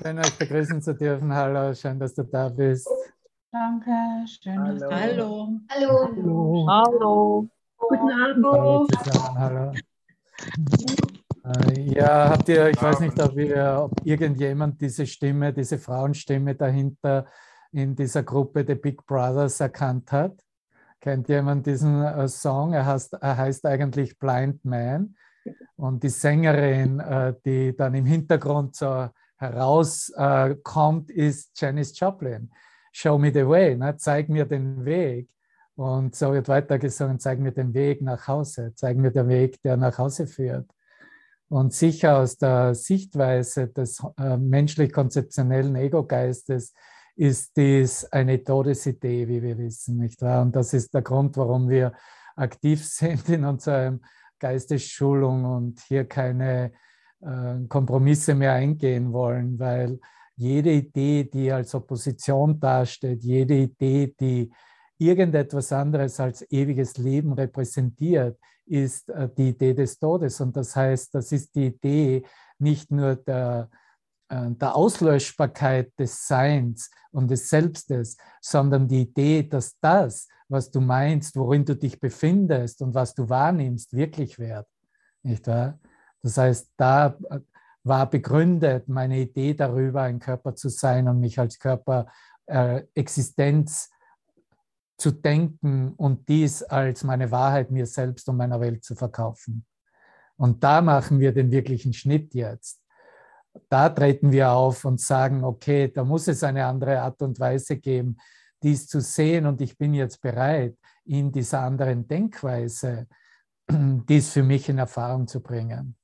Schön, euch begrüßen zu dürfen. Hallo, schön, dass du da bist. Danke, schön. Hallo. Hallo. Hallo. Hallo. Hallo. Guten Abend. Hallo zusammen, hallo. Äh, Ja, habt ihr, ich weiß nicht, ob, ihr, ob irgendjemand diese Stimme, diese Frauenstimme dahinter in dieser Gruppe The Big Brothers erkannt hat. Kennt jemand diesen äh, Song? Er heißt, er heißt eigentlich Blind Man. Und die Sängerin, äh, die dann im Hintergrund so herauskommt, ist Janis Joplin. Show me the way, ne? zeig mir den Weg. Und so wird weitergesungen, zeig mir den Weg nach Hause, zeig mir den Weg, der nach Hause führt. Und sicher aus der Sichtweise des äh, menschlich-konzeptionellen Ego-Geistes ist dies eine Todesidee, wie wir wissen, nicht wahr? Und das ist der Grund, warum wir aktiv sind in unserer Geistesschulung und hier keine äh, Kompromisse mehr eingehen wollen, weil jede Idee, die als Opposition dasteht, jede Idee, die irgendetwas anderes als ewiges Leben repräsentiert, ist äh, die Idee des Todes. Und das heißt, das ist die Idee nicht nur der, äh, der Auslöschbarkeit des Seins und des Selbstes, sondern die Idee, dass das, was du meinst, worin du dich befindest und was du wahrnimmst, wirklich wird. Nicht wahr? Das heißt, da äh, war begründet meine Idee darüber, ein Körper zu sein und mich als Körper äh, Existenz zu denken und dies als meine Wahrheit mir selbst und meiner Welt zu verkaufen. Und da machen wir den wirklichen Schnitt jetzt. Da treten wir auf und sagen, okay, da muss es eine andere Art und Weise geben, dies zu sehen und ich bin jetzt bereit, in dieser anderen Denkweise dies für mich in Erfahrung zu bringen.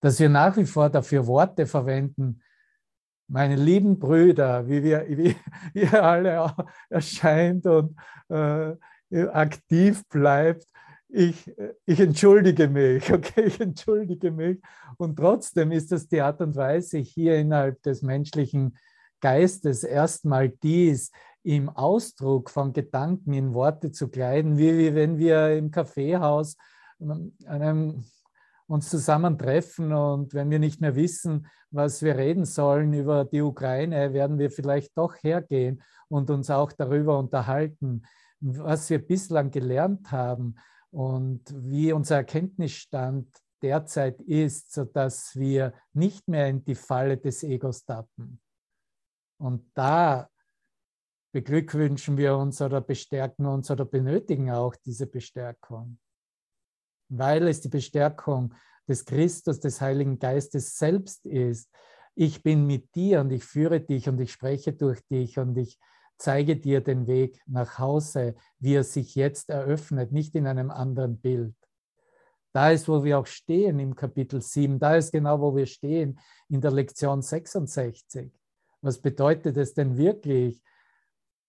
Dass wir nach wie vor dafür Worte verwenden, meine lieben Brüder, wie, wir, wie ihr alle erscheint und äh, aktiv bleibt, ich, ich entschuldige mich, okay, ich entschuldige mich. Und trotzdem ist das die Art und Weise, hier innerhalb des menschlichen Geistes erstmal dies im Ausdruck von Gedanken in Worte zu kleiden, wie, wie wenn wir im Kaffeehaus einem uns zusammentreffen und wenn wir nicht mehr wissen, was wir reden sollen über die Ukraine, werden wir vielleicht doch hergehen und uns auch darüber unterhalten, was wir bislang gelernt haben und wie unser Erkenntnisstand derzeit ist, sodass wir nicht mehr in die Falle des Egos tappen. Und da beglückwünschen wir uns oder bestärken uns oder benötigen auch diese Bestärkung weil es die Bestärkung des Christus, des Heiligen Geistes selbst ist. Ich bin mit dir und ich führe dich und ich spreche durch dich und ich zeige dir den Weg nach Hause, wie er sich jetzt eröffnet, nicht in einem anderen Bild. Da ist, wo wir auch stehen im Kapitel 7, da ist genau, wo wir stehen in der Lektion 66. Was bedeutet es denn wirklich,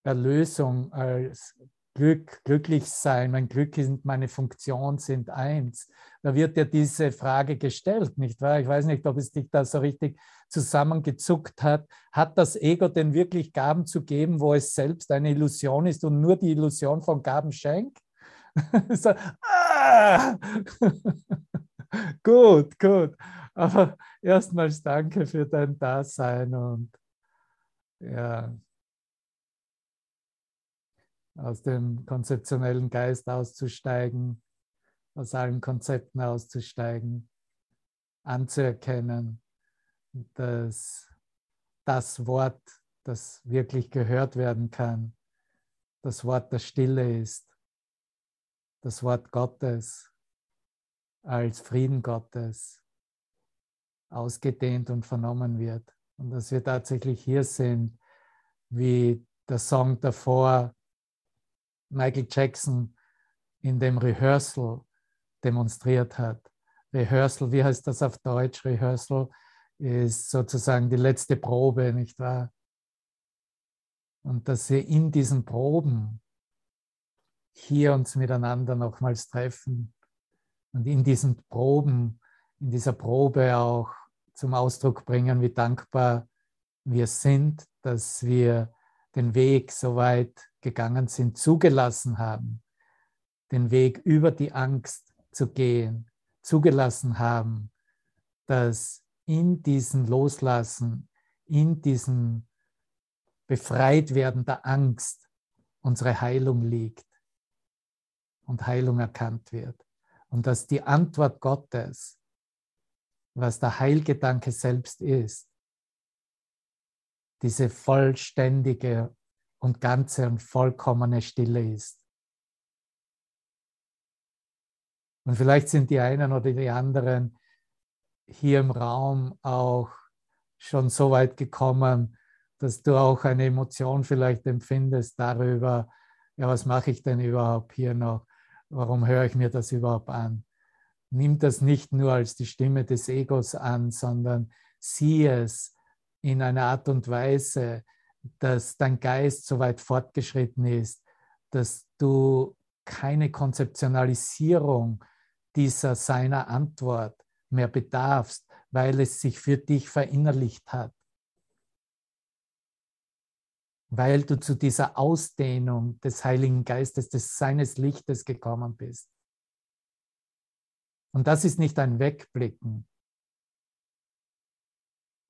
Erlösung als Glück, glücklich sein, mein Glück und meine Funktion sind eins. Da wird ja diese Frage gestellt, nicht wahr? Ich weiß nicht, ob es dich da so richtig zusammengezuckt hat. Hat das Ego denn wirklich Gaben zu geben, wo es selbst eine Illusion ist und nur die Illusion von Gaben schenkt? so, ah! gut, gut. Aber erstmals danke für dein Dasein und ja, aus dem konzeptionellen Geist auszusteigen, aus allen Konzepten auszusteigen, anzuerkennen, dass das Wort, das wirklich gehört werden kann, das Wort, das Stille ist, das Wort Gottes als Frieden Gottes ausgedehnt und vernommen wird. Und dass wir tatsächlich hier sind, wie der Song davor Michael Jackson in dem Rehearsal demonstriert hat. Rehearsal, wie heißt das auf Deutsch? Rehearsal ist sozusagen die letzte Probe, nicht wahr? Und dass wir in diesen Proben hier uns miteinander nochmals treffen und in diesen Proben, in dieser Probe auch zum Ausdruck bringen, wie dankbar wir sind, dass wir den Weg so weit gegangen sind, zugelassen haben, den Weg über die Angst zu gehen, zugelassen haben, dass in diesem Loslassen, in diesem Befreitwerden der Angst unsere Heilung liegt und Heilung erkannt wird. Und dass die Antwort Gottes, was der Heilgedanke selbst ist, diese vollständige und ganze und vollkommene Stille ist. Und vielleicht sind die einen oder die anderen hier im Raum auch schon so weit gekommen, dass du auch eine Emotion vielleicht empfindest darüber, ja, was mache ich denn überhaupt hier noch? Warum höre ich mir das überhaupt an? Nimm das nicht nur als die Stimme des Egos an, sondern sieh es in einer Art und Weise, dass dein Geist so weit fortgeschritten ist, dass du keine Konzeptionalisierung dieser seiner Antwort mehr bedarfst, weil es sich für dich verinnerlicht hat. Weil du zu dieser Ausdehnung des Heiligen Geistes, des seines Lichtes gekommen bist. Und das ist nicht ein Wegblicken,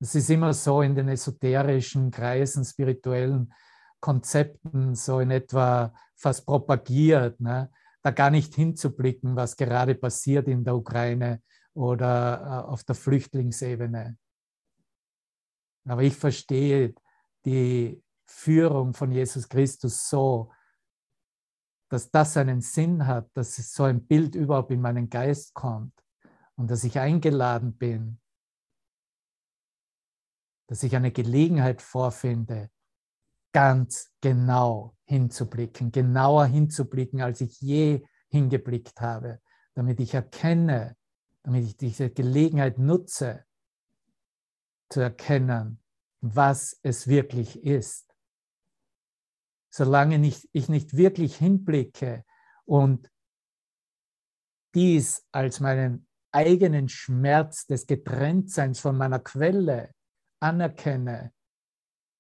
es ist immer so in den esoterischen Kreisen, spirituellen Konzepten, so in etwa fast propagiert, ne? da gar nicht hinzublicken, was gerade passiert in der Ukraine oder äh, auf der Flüchtlingsebene. Aber ich verstehe die Führung von Jesus Christus so, dass das einen Sinn hat, dass so ein Bild überhaupt in meinen Geist kommt und dass ich eingeladen bin, dass ich eine Gelegenheit vorfinde, ganz genau hinzublicken, genauer hinzublicken, als ich je hingeblickt habe, damit ich erkenne, damit ich diese Gelegenheit nutze, zu erkennen, was es wirklich ist. Solange nicht, ich nicht wirklich hinblicke und dies als meinen eigenen Schmerz des Getrenntseins von meiner Quelle anerkenne,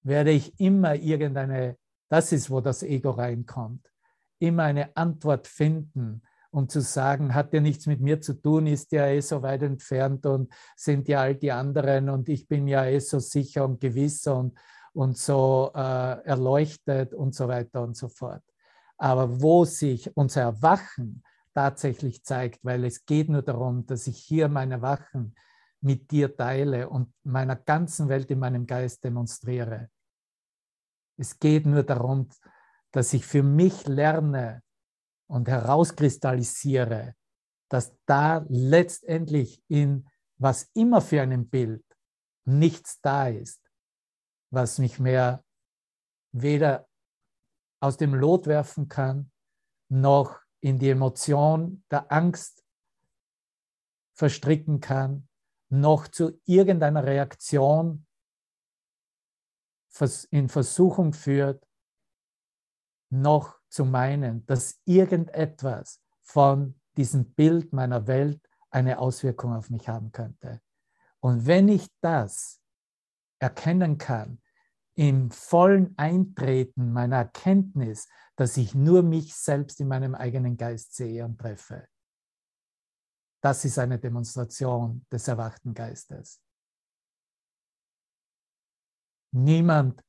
werde ich immer irgendeine, das ist, wo das Ego reinkommt, immer eine Antwort finden, um zu sagen, hat ja nichts mit mir zu tun, ist ja eh so weit entfernt und sind ja all die anderen und ich bin ja eh so sicher und gewiss und, und so äh, erleuchtet und so weiter und so fort. Aber wo sich unser Erwachen tatsächlich zeigt, weil es geht nur darum, dass ich hier mein Erwachen mit dir teile und meiner ganzen Welt in meinem Geist demonstriere. Es geht nur darum, dass ich für mich lerne und herauskristallisiere, dass da letztendlich in was immer für einem Bild nichts da ist, was mich mehr weder aus dem Lot werfen kann, noch in die Emotion der Angst verstricken kann, noch zu irgendeiner Reaktion in Versuchung führt, noch zu meinen, dass irgendetwas von diesem Bild meiner Welt eine Auswirkung auf mich haben könnte. Und wenn ich das erkennen kann, im vollen Eintreten meiner Erkenntnis, dass ich nur mich selbst in meinem eigenen Geist sehe und treffe, das ist eine Demonstration des erwachten Geistes. Niemand,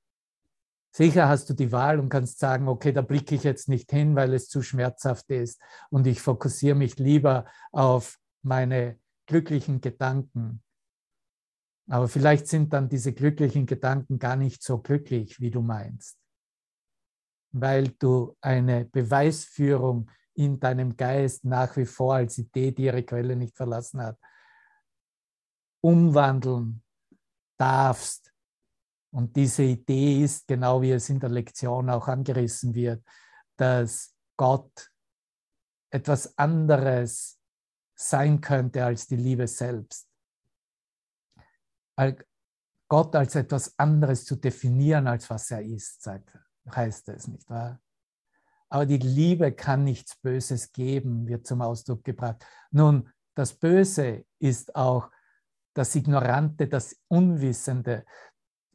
sicher hast du die Wahl und kannst sagen, okay, da blicke ich jetzt nicht hin, weil es zu schmerzhaft ist und ich fokussiere mich lieber auf meine glücklichen Gedanken. Aber vielleicht sind dann diese glücklichen Gedanken gar nicht so glücklich, wie du meinst, weil du eine Beweisführung in deinem Geist nach wie vor als Idee, die ihre Quelle nicht verlassen hat, umwandeln darfst. Und diese Idee ist, genau wie es in der Lektion auch angerissen wird, dass Gott etwas anderes sein könnte als die Liebe selbst. Gott als etwas anderes zu definieren, als was er ist, sagt, heißt es, nicht wahr? Aber die Liebe kann nichts Böses geben, wird zum Ausdruck gebracht. Nun, das Böse ist auch das Ignorante, das Unwissende.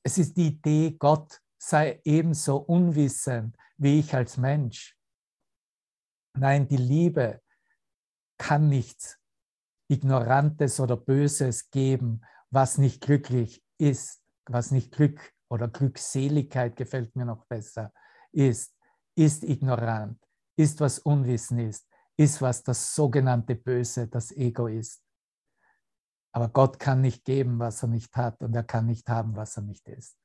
Es ist die Idee, Gott sei ebenso unwissend wie ich als Mensch. Nein, die Liebe kann nichts Ignorantes oder Böses geben, was nicht glücklich ist was nicht Glück oder Glückseligkeit gefällt mir noch besser, ist, ist ignorant, ist was Unwissen ist, ist was das sogenannte Böse, das Ego ist. Aber Gott kann nicht geben, was er nicht hat und er kann nicht haben, was er nicht ist.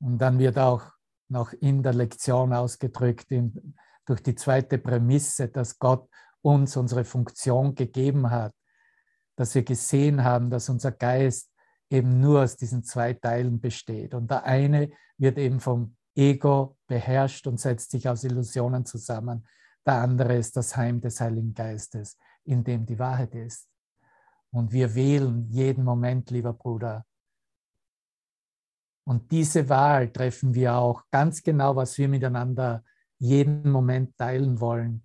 Und dann wird auch noch in der Lektion ausgedrückt, in, durch die zweite Prämisse, dass Gott uns unsere Funktion gegeben hat, dass wir gesehen haben, dass unser Geist eben nur aus diesen zwei Teilen besteht. Und der eine wird eben vom Ego beherrscht und setzt sich aus Illusionen zusammen. Der andere ist das Heim des Heiligen Geistes, in dem die Wahrheit ist. Und wir wählen jeden Moment, lieber Bruder, und diese Wahl treffen wir auch ganz genau, was wir miteinander jeden Moment teilen wollen,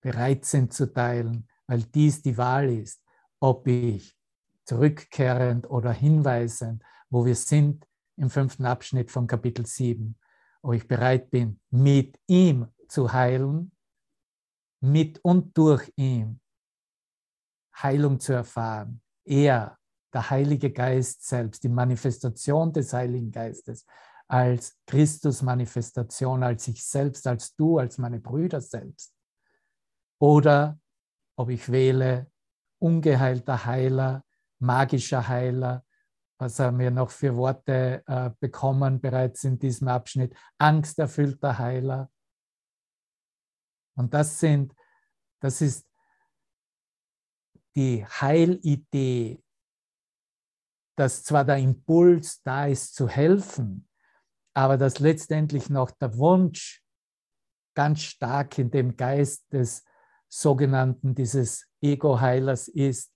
bereit sind zu teilen, weil dies die Wahl ist, ob ich zurückkehrend oder hinweisend, wo wir sind im fünften Abschnitt von Kapitel 7, ob ich bereit bin, mit ihm zu heilen, mit und durch ihn Heilung zu erfahren. Er der Heilige Geist selbst, die Manifestation des Heiligen Geistes als Christus-Manifestation, als ich selbst, als du, als meine Brüder selbst. Oder ob ich wähle ungeheilter Heiler, magischer Heiler, was haben wir noch für Worte äh, bekommen bereits in diesem Abschnitt, angsterfüllter Heiler. Und das sind, das ist die Heilidee dass zwar der Impuls da ist zu helfen, aber dass letztendlich noch der Wunsch ganz stark in dem Geist des sogenannten, dieses Ego-Heilers ist,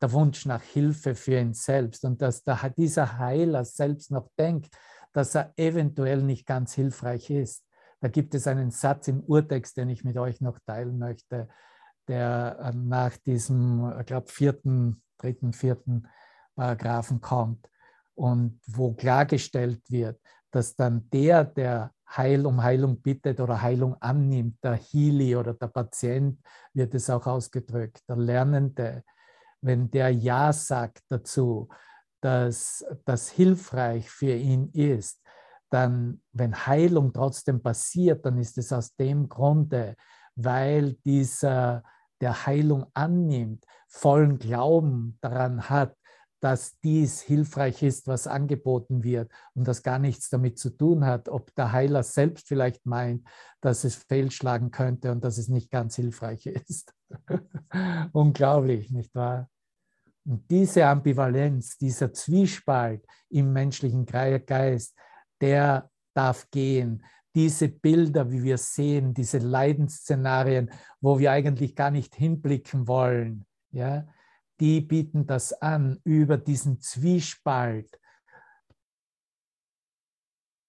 der Wunsch nach Hilfe für ihn selbst und dass der, dieser Heiler selbst noch denkt, dass er eventuell nicht ganz hilfreich ist. Da gibt es einen Satz im Urtext, den ich mit euch noch teilen möchte, der äh, nach diesem, ich glaube, vierten, dritten, vierten Paragraphen kommt und wo klargestellt wird, dass dann der, der Heil um Heilung bittet oder Heilung annimmt, der Healy oder der Patient, wird es auch ausgedrückt, der Lernende, wenn der Ja sagt dazu, dass das hilfreich für ihn ist, dann, wenn Heilung trotzdem passiert, dann ist es aus dem Grunde, weil dieser, der Heilung annimmt, vollen Glauben daran hat, dass dies hilfreich ist, was angeboten wird und das gar nichts damit zu tun hat, ob der Heiler selbst vielleicht meint, dass es fehlschlagen könnte und dass es nicht ganz hilfreich ist. Unglaublich, nicht wahr? Und diese Ambivalenz, dieser Zwiespalt im menschlichen Geist, der darf gehen. Diese Bilder, wie wir sehen, diese Leidensszenarien, wo wir eigentlich gar nicht hinblicken wollen, ja, die bieten das an, über diesen Zwiespalt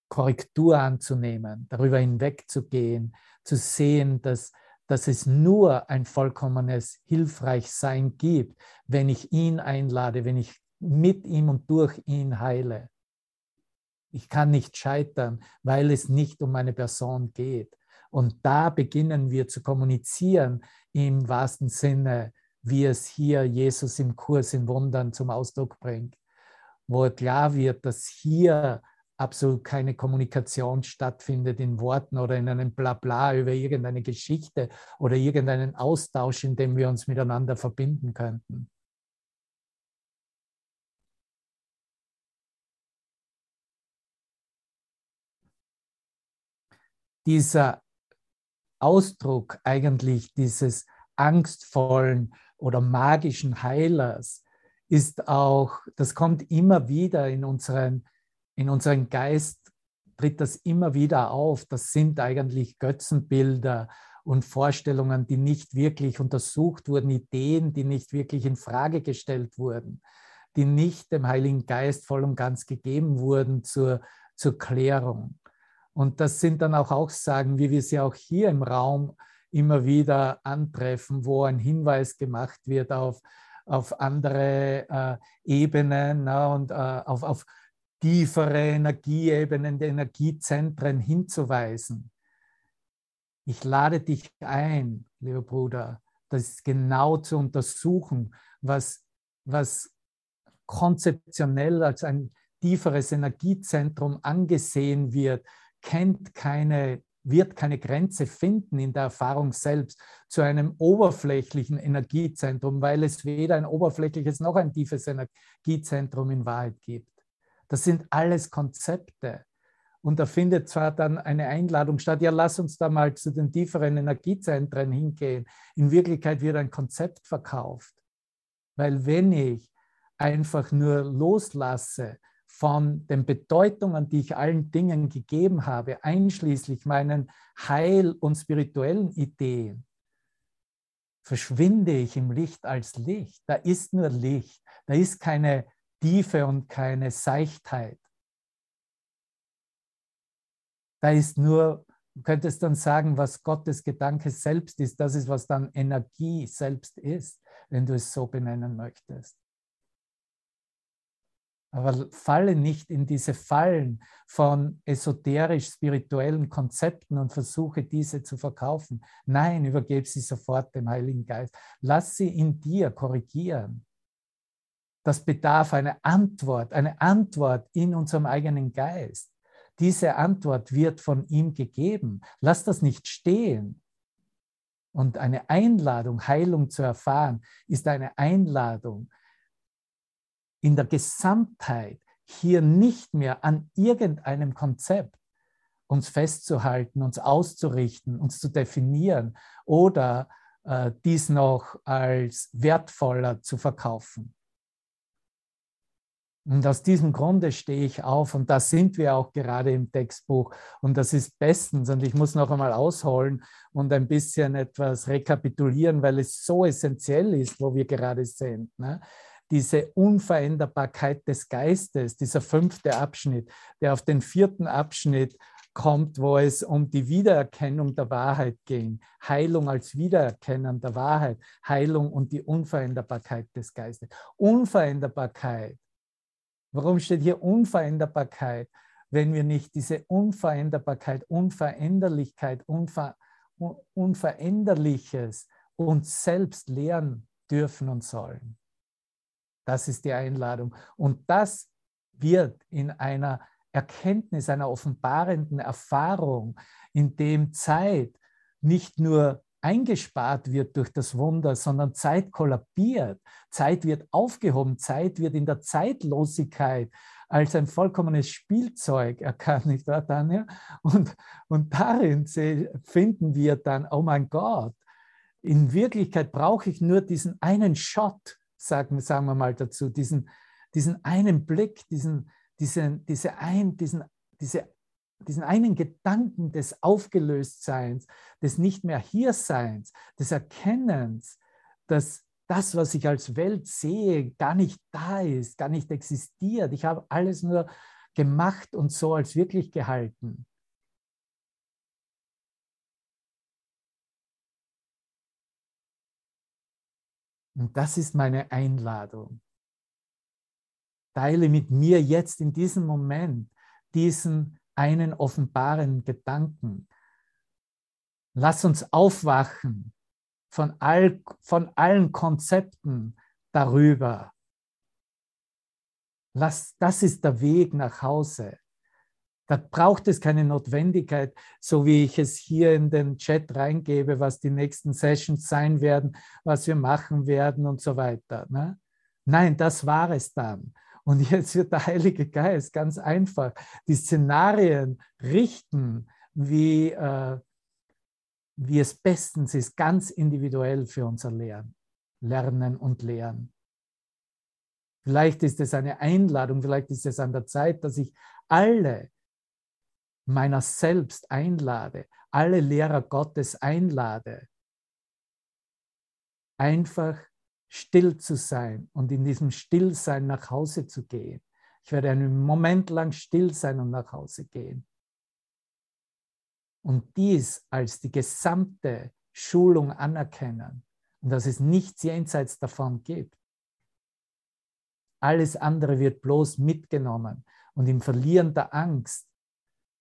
Korrektur anzunehmen, darüber hinwegzugehen, zu sehen, dass, dass es nur ein vollkommenes Hilfreichsein gibt, wenn ich ihn einlade, wenn ich mit ihm und durch ihn heile. Ich kann nicht scheitern, weil es nicht um meine Person geht. Und da beginnen wir zu kommunizieren im wahrsten Sinne wie es hier Jesus im Kurs in Wundern zum Ausdruck bringt, wo klar wird, dass hier absolut keine Kommunikation stattfindet in Worten oder in einem Blabla über irgendeine Geschichte oder irgendeinen Austausch, in dem wir uns miteinander verbinden könnten. Dieser Ausdruck eigentlich dieses angstvollen oder magischen Heilers ist auch, das kommt immer wieder in unseren, in unseren Geist, tritt das immer wieder auf. Das sind eigentlich Götzenbilder und Vorstellungen, die nicht wirklich untersucht wurden, Ideen, die nicht wirklich in Frage gestellt wurden, die nicht dem Heiligen Geist voll und ganz gegeben wurden zur, zur Klärung. Und das sind dann auch Aussagen, wie wir sie auch hier im Raum immer wieder antreffen, wo ein Hinweis gemacht wird auf, auf andere äh, Ebenen na, und äh, auf, auf tiefere Energieebenen, Energiezentren hinzuweisen. Ich lade dich ein, lieber Bruder, das genau zu untersuchen, was was konzeptionell als ein tieferes Energiezentrum angesehen wird, kennt keine, wird keine Grenze finden in der Erfahrung selbst zu einem oberflächlichen Energiezentrum, weil es weder ein oberflächliches noch ein tiefes Energiezentrum in Wahrheit gibt. Das sind alles Konzepte. Und da findet zwar dann eine Einladung statt, ja, lass uns da mal zu den tieferen Energiezentren hingehen. In Wirklichkeit wird ein Konzept verkauft. Weil wenn ich einfach nur loslasse von den Bedeutungen, die ich allen Dingen gegeben habe, einschließlich meinen heil- und spirituellen Ideen, verschwinde ich im Licht als Licht. Da ist nur Licht. Da ist keine Tiefe und keine Seichtheit. Da ist nur, du könntest dann sagen, was Gottes Gedanke selbst ist. Das ist, was dann Energie selbst ist, wenn du es so benennen möchtest. Aber falle nicht in diese Fallen von esoterisch-spirituellen Konzepten und versuche diese zu verkaufen. Nein, übergebe sie sofort dem Heiligen Geist. Lass sie in dir korrigieren. Das bedarf einer Antwort, eine Antwort in unserem eigenen Geist. Diese Antwort wird von ihm gegeben. Lass das nicht stehen. Und eine Einladung, Heilung zu erfahren, ist eine Einladung, in der Gesamtheit hier nicht mehr an irgendeinem Konzept uns festzuhalten, uns auszurichten, uns zu definieren oder äh, dies noch als wertvoller zu verkaufen. Und aus diesem Grunde stehe ich auf und da sind wir auch gerade im Textbuch und das ist bestens und ich muss noch einmal ausholen und ein bisschen etwas rekapitulieren, weil es so essentiell ist, wo wir gerade sind. Ne? diese Unveränderbarkeit des Geistes, dieser fünfte Abschnitt, der auf den vierten Abschnitt kommt, wo es um die Wiedererkennung der Wahrheit ging. Heilung als Wiedererkennen der Wahrheit, Heilung und die Unveränderbarkeit des Geistes. Unveränderbarkeit. Warum steht hier Unveränderbarkeit, wenn wir nicht diese Unveränderbarkeit, Unveränderlichkeit, Unver Unveränderliches uns selbst lernen dürfen und sollen? Das ist die Einladung. Und das wird in einer Erkenntnis, einer offenbarenden Erfahrung, in dem Zeit nicht nur eingespart wird durch das Wunder, sondern Zeit kollabiert, Zeit wird aufgehoben, Zeit wird in der Zeitlosigkeit als ein vollkommenes Spielzeug erkannt, nicht wahr, Tanja? Und, und darin finden wir dann, oh mein Gott, in Wirklichkeit brauche ich nur diesen einen Shot, sagen, sagen wir mal dazu, diesen, diesen einen Blick, diesen, diesen, diese ein, diesen, diese, diesen einen Gedanken des Aufgelöstseins, des nicht mehr Hierseins, des Erkennens, dass das, was ich als Welt sehe, gar nicht da ist, gar nicht existiert. Ich habe alles nur gemacht und so als wirklich gehalten. Und das ist meine Einladung. Teile mit mir jetzt in diesem Moment diesen einen offenbaren Gedanken. Lass uns aufwachen von, all, von allen Konzepten darüber. Lass, das ist der Weg nach Hause. Da braucht es keine Notwendigkeit, so wie ich es hier in den Chat reingebe, was die nächsten Sessions sein werden, was wir machen werden und so weiter. Ne? Nein, das war es dann. Und jetzt wird der Heilige Geist ganz einfach die Szenarien richten, wie, äh, wie es bestens ist, ganz individuell für unser Lernen, Lernen und Lehren. Vielleicht ist es eine Einladung, vielleicht ist es an der Zeit, dass ich alle meiner selbst einlade, alle Lehrer Gottes einlade, einfach still zu sein und in diesem Stillsein nach Hause zu gehen. Ich werde einen Moment lang still sein und nach Hause gehen. Und dies als die gesamte Schulung anerkennen und dass es nichts jenseits davon gibt. Alles andere wird bloß mitgenommen und im Verlieren der Angst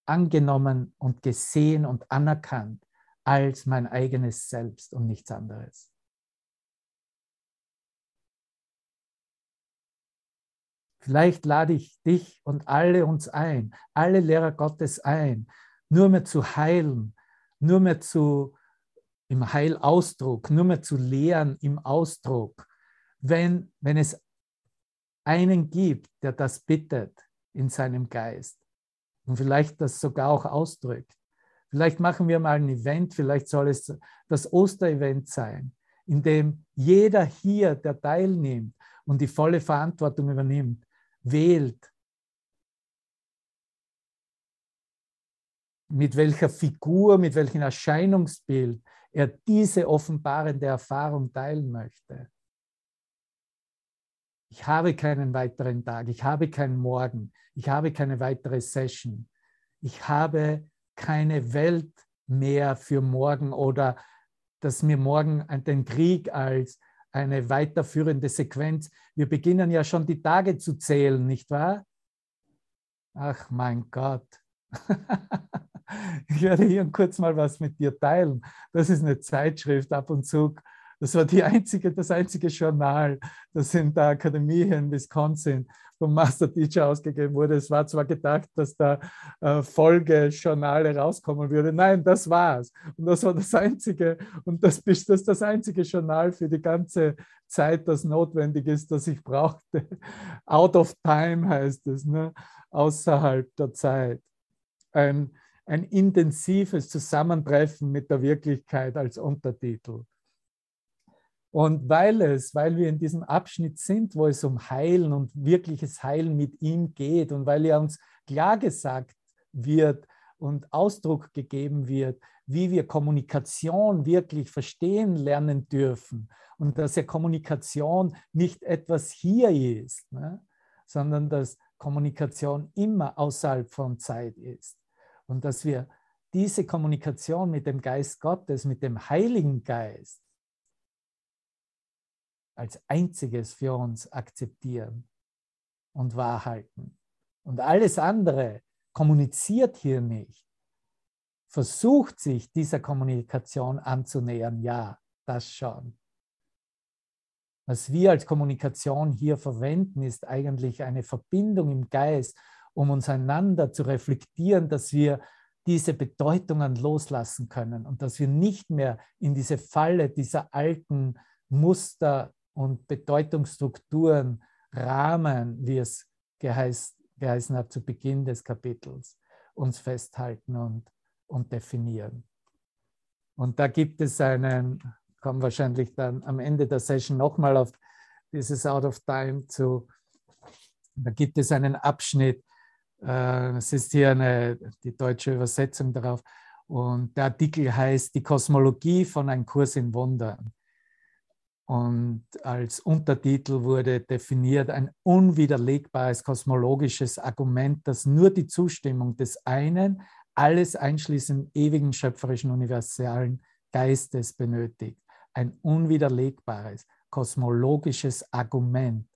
angenommen und gesehen und anerkannt als mein eigenes Selbst und nichts anderes. Vielleicht lade ich dich und alle uns ein, alle Lehrer Gottes ein, nur mehr zu heilen, nur mehr zu im Heilausdruck, nur mehr zu lehren im Ausdruck. Wenn, wenn es einen gibt, der das bittet in seinem Geist und vielleicht das sogar auch ausdrückt. Vielleicht machen wir mal ein Event, vielleicht soll es das Osterevent sein, in dem jeder hier, der teilnimmt und die volle Verantwortung übernimmt, wählt, mit welcher Figur, mit welchem Erscheinungsbild er diese offenbarende Erfahrung teilen möchte. Ich habe keinen weiteren Tag, ich habe keinen Morgen, ich habe keine weitere Session, ich habe keine Welt mehr für morgen oder dass mir morgen den Krieg als eine weiterführende Sequenz. Wir beginnen ja schon die Tage zu zählen, nicht wahr? Ach mein Gott. ich werde hier kurz mal was mit dir teilen. Das ist eine Zeitschrift ab und zu. Das war die einzige, das einzige Journal, das in der Akademie in Wisconsin vom Master Teacher ausgegeben wurde. Es war zwar gedacht, dass da äh, Folgejournale rauskommen würde. Nein, das war's. Und das war das einzige, und das, das ist das einzige Journal für die ganze Zeit, das notwendig ist, das ich brauchte. Out of time heißt es, ne? außerhalb der Zeit. Ein, ein intensives Zusammentreffen mit der Wirklichkeit als Untertitel. Und weil es, weil wir in diesem Abschnitt sind, wo es um Heilen und wirkliches Heilen mit ihm geht und weil er uns klar gesagt wird und Ausdruck gegeben wird, wie wir Kommunikation wirklich verstehen lernen dürfen und dass ja Kommunikation nicht etwas hier ist, ne, sondern dass Kommunikation immer außerhalb von Zeit ist. Und dass wir diese Kommunikation mit dem Geist Gottes, mit dem Heiligen Geist, als einziges für uns akzeptieren und wahrhalten. Und alles andere kommuniziert hier nicht, versucht sich dieser Kommunikation anzunähern, ja, das schon. Was wir als Kommunikation hier verwenden, ist eigentlich eine Verbindung im Geist, um uns einander zu reflektieren, dass wir diese Bedeutungen loslassen können und dass wir nicht mehr in diese Falle dieser alten Muster und Bedeutungsstrukturen, Rahmen, wie es geheiß, geheißen hat zu Beginn des Kapitels, uns festhalten und, und definieren. Und da gibt es einen, kommen wahrscheinlich dann am Ende der Session nochmal auf dieses Out of Time zu, da gibt es einen Abschnitt, äh, es ist hier eine, die deutsche Übersetzung darauf, und der Artikel heißt Die Kosmologie von Ein Kurs in Wundern. Und als Untertitel wurde definiert ein unwiderlegbares kosmologisches Argument, das nur die Zustimmung des einen, alles einschließend ewigen schöpferischen universalen Geistes benötigt. Ein unwiderlegbares kosmologisches Argument,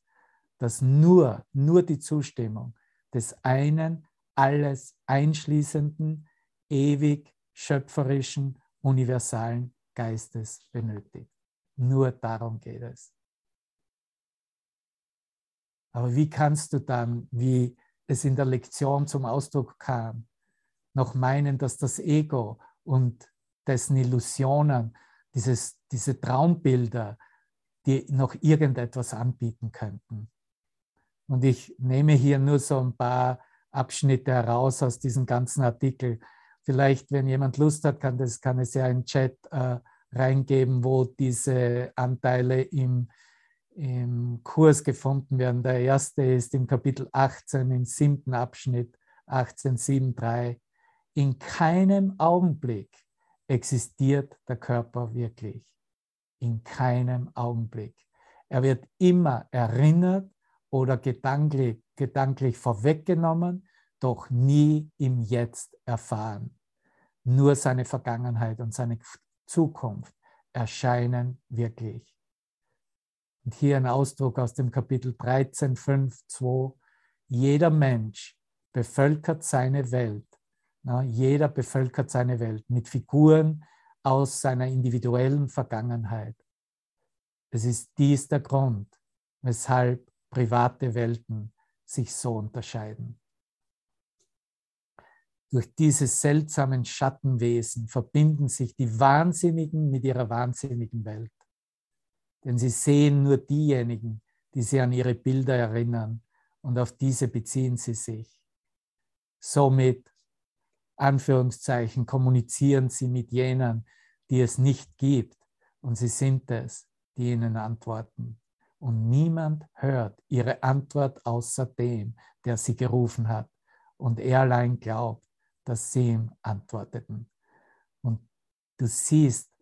das nur, nur die Zustimmung des einen, alles einschließenden, ewig schöpferischen universalen Geistes benötigt. Nur darum geht es. Aber wie kannst du dann, wie es in der Lektion zum Ausdruck kam, noch meinen, dass das Ego und dessen Illusionen, dieses, diese Traumbilder, die noch irgendetwas anbieten könnten? Und ich nehme hier nur so ein paar Abschnitte heraus aus diesem ganzen Artikel. Vielleicht, wenn jemand Lust hat, kann, das, kann es ja im Chat äh, reingeben, wo diese Anteile im, im Kurs gefunden werden. Der erste ist im Kapitel 18, im siebten Abschnitt 18.7.3. In keinem Augenblick existiert der Körper wirklich. In keinem Augenblick. Er wird immer erinnert oder gedanklich, gedanklich vorweggenommen, doch nie im Jetzt erfahren. Nur seine Vergangenheit und seine Zukunft erscheinen wirklich. Und hier ein Ausdruck aus dem Kapitel 13, 5, 2. Jeder Mensch bevölkert seine Welt. Na, jeder bevölkert seine Welt mit Figuren aus seiner individuellen Vergangenheit. Es ist dies der Grund, weshalb private Welten sich so unterscheiden. Durch diese seltsamen Schattenwesen verbinden sich die Wahnsinnigen mit ihrer wahnsinnigen Welt. Denn sie sehen nur diejenigen, die sie an ihre Bilder erinnern und auf diese beziehen sie sich. Somit, Anführungszeichen, kommunizieren sie mit jenen, die es nicht gibt und sie sind es, die ihnen antworten. Und niemand hört ihre Antwort außer dem, der sie gerufen hat. Und er allein glaubt, dass sie ihm antworteten. Und du siehst,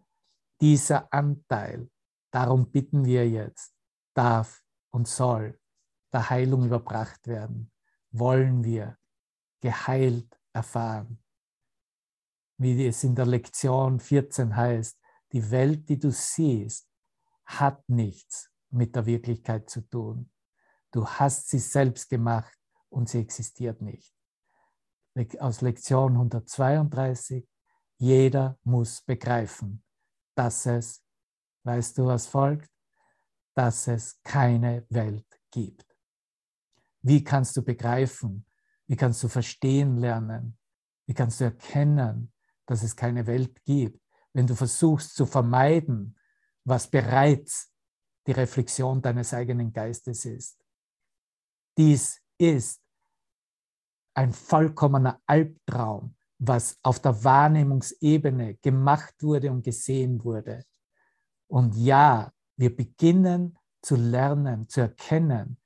dieser Anteil, darum bitten wir jetzt, darf und soll der Heilung überbracht werden. Wollen wir geheilt erfahren. Wie es in der Lektion 14 heißt, die Welt, die du siehst, hat nichts mit der Wirklichkeit zu tun. Du hast sie selbst gemacht und sie existiert nicht. Aus Lektion 132, jeder muss begreifen, dass es, weißt du, was folgt? Dass es keine Welt gibt. Wie kannst du begreifen? Wie kannst du verstehen lernen? Wie kannst du erkennen, dass es keine Welt gibt, wenn du versuchst zu vermeiden, was bereits die Reflexion deines eigenen Geistes ist. Dies ist ein vollkommener Albtraum, was auf der Wahrnehmungsebene gemacht wurde und gesehen wurde. Und ja, wir beginnen zu lernen, zu erkennen,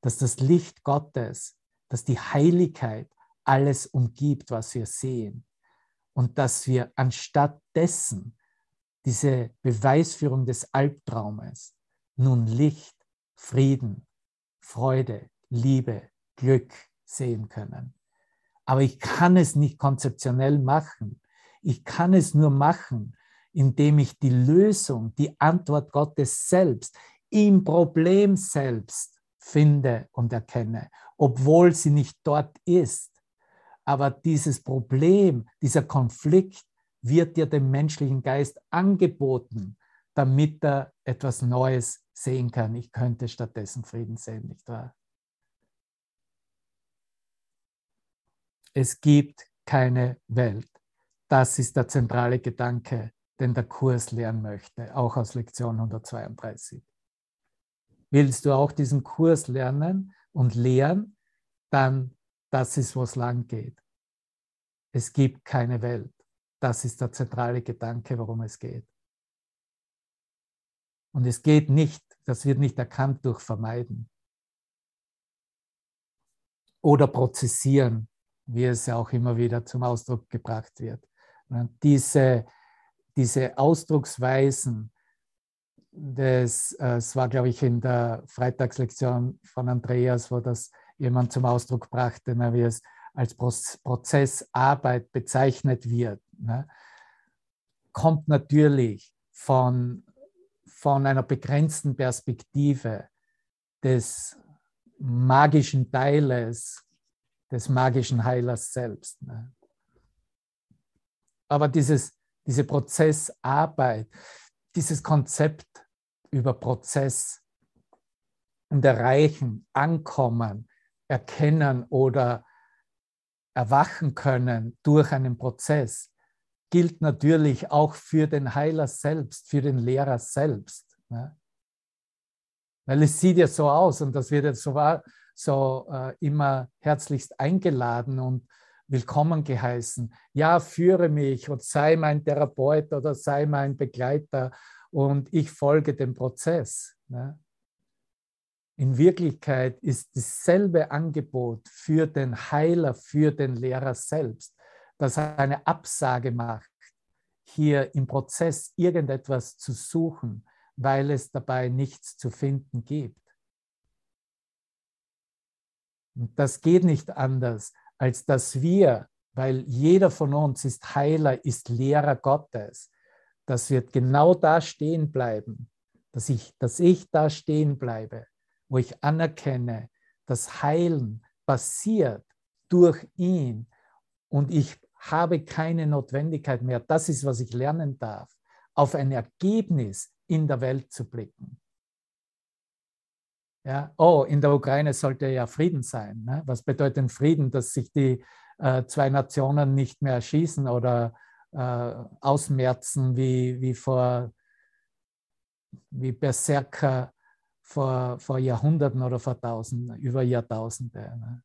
dass das Licht Gottes, dass die Heiligkeit alles umgibt, was wir sehen. Und dass wir anstatt dessen diese Beweisführung des Albtraumes nun Licht, Frieden, Freude, Liebe, Glück sehen können. Aber ich kann es nicht konzeptionell machen. Ich kann es nur machen, indem ich die Lösung, die Antwort Gottes selbst im Problem selbst finde und erkenne, obwohl sie nicht dort ist. Aber dieses Problem, dieser Konflikt wird dir dem menschlichen Geist angeboten, damit er etwas Neues sehen kann. Ich könnte stattdessen Frieden sehen, nicht wahr? Es gibt keine Welt. Das ist der zentrale Gedanke, den der Kurs lernen möchte, auch aus Lektion 132. Willst du auch diesen Kurs lernen und lehren, dann das ist, wo es lang geht. Es gibt keine Welt. Das ist der zentrale Gedanke, worum es geht. Und es geht nicht, das wird nicht erkannt durch Vermeiden oder Prozessieren, wie es ja auch immer wieder zum Ausdruck gebracht wird. Diese, diese Ausdrucksweisen, das, äh, es war, glaube ich, in der Freitagslektion von Andreas, wo das jemand zum Ausdruck brachte, wie es als Prozessarbeit bezeichnet wird, ne, kommt natürlich von, von einer begrenzten Perspektive des magischen Teiles, des magischen Heilers selbst. Ne. Aber dieses, diese Prozessarbeit, dieses Konzept über Prozess und Erreichen, Ankommen, Erkennen oder erwachen können durch einen Prozess, gilt natürlich auch für den Heiler selbst, für den Lehrer selbst. Ne? Weil es sieht ja so aus und das wird jetzt so, so äh, immer herzlichst eingeladen und willkommen geheißen. Ja, führe mich und sei mein Therapeut oder sei mein Begleiter und ich folge dem Prozess. Ne? In Wirklichkeit ist dasselbe Angebot für den Heiler, für den Lehrer selbst, dass er eine Absage macht, hier im Prozess irgendetwas zu suchen, weil es dabei nichts zu finden gibt. Und das geht nicht anders, als dass wir, weil jeder von uns ist Heiler, ist Lehrer Gottes, dass wir genau da stehen bleiben, dass ich, dass ich da stehen bleibe wo ich anerkenne, dass Heilen passiert durch ihn und ich habe keine Notwendigkeit mehr, das ist, was ich lernen darf, auf ein Ergebnis in der Welt zu blicken. Ja, oh, in der Ukraine sollte ja Frieden sein. Ne? Was bedeutet Frieden? Dass sich die äh, zwei Nationen nicht mehr schießen oder äh, ausmerzen wie, wie vor wie Berserker vor, vor Jahrhunderten oder vor Tausenden, über Jahrtausende. Ne?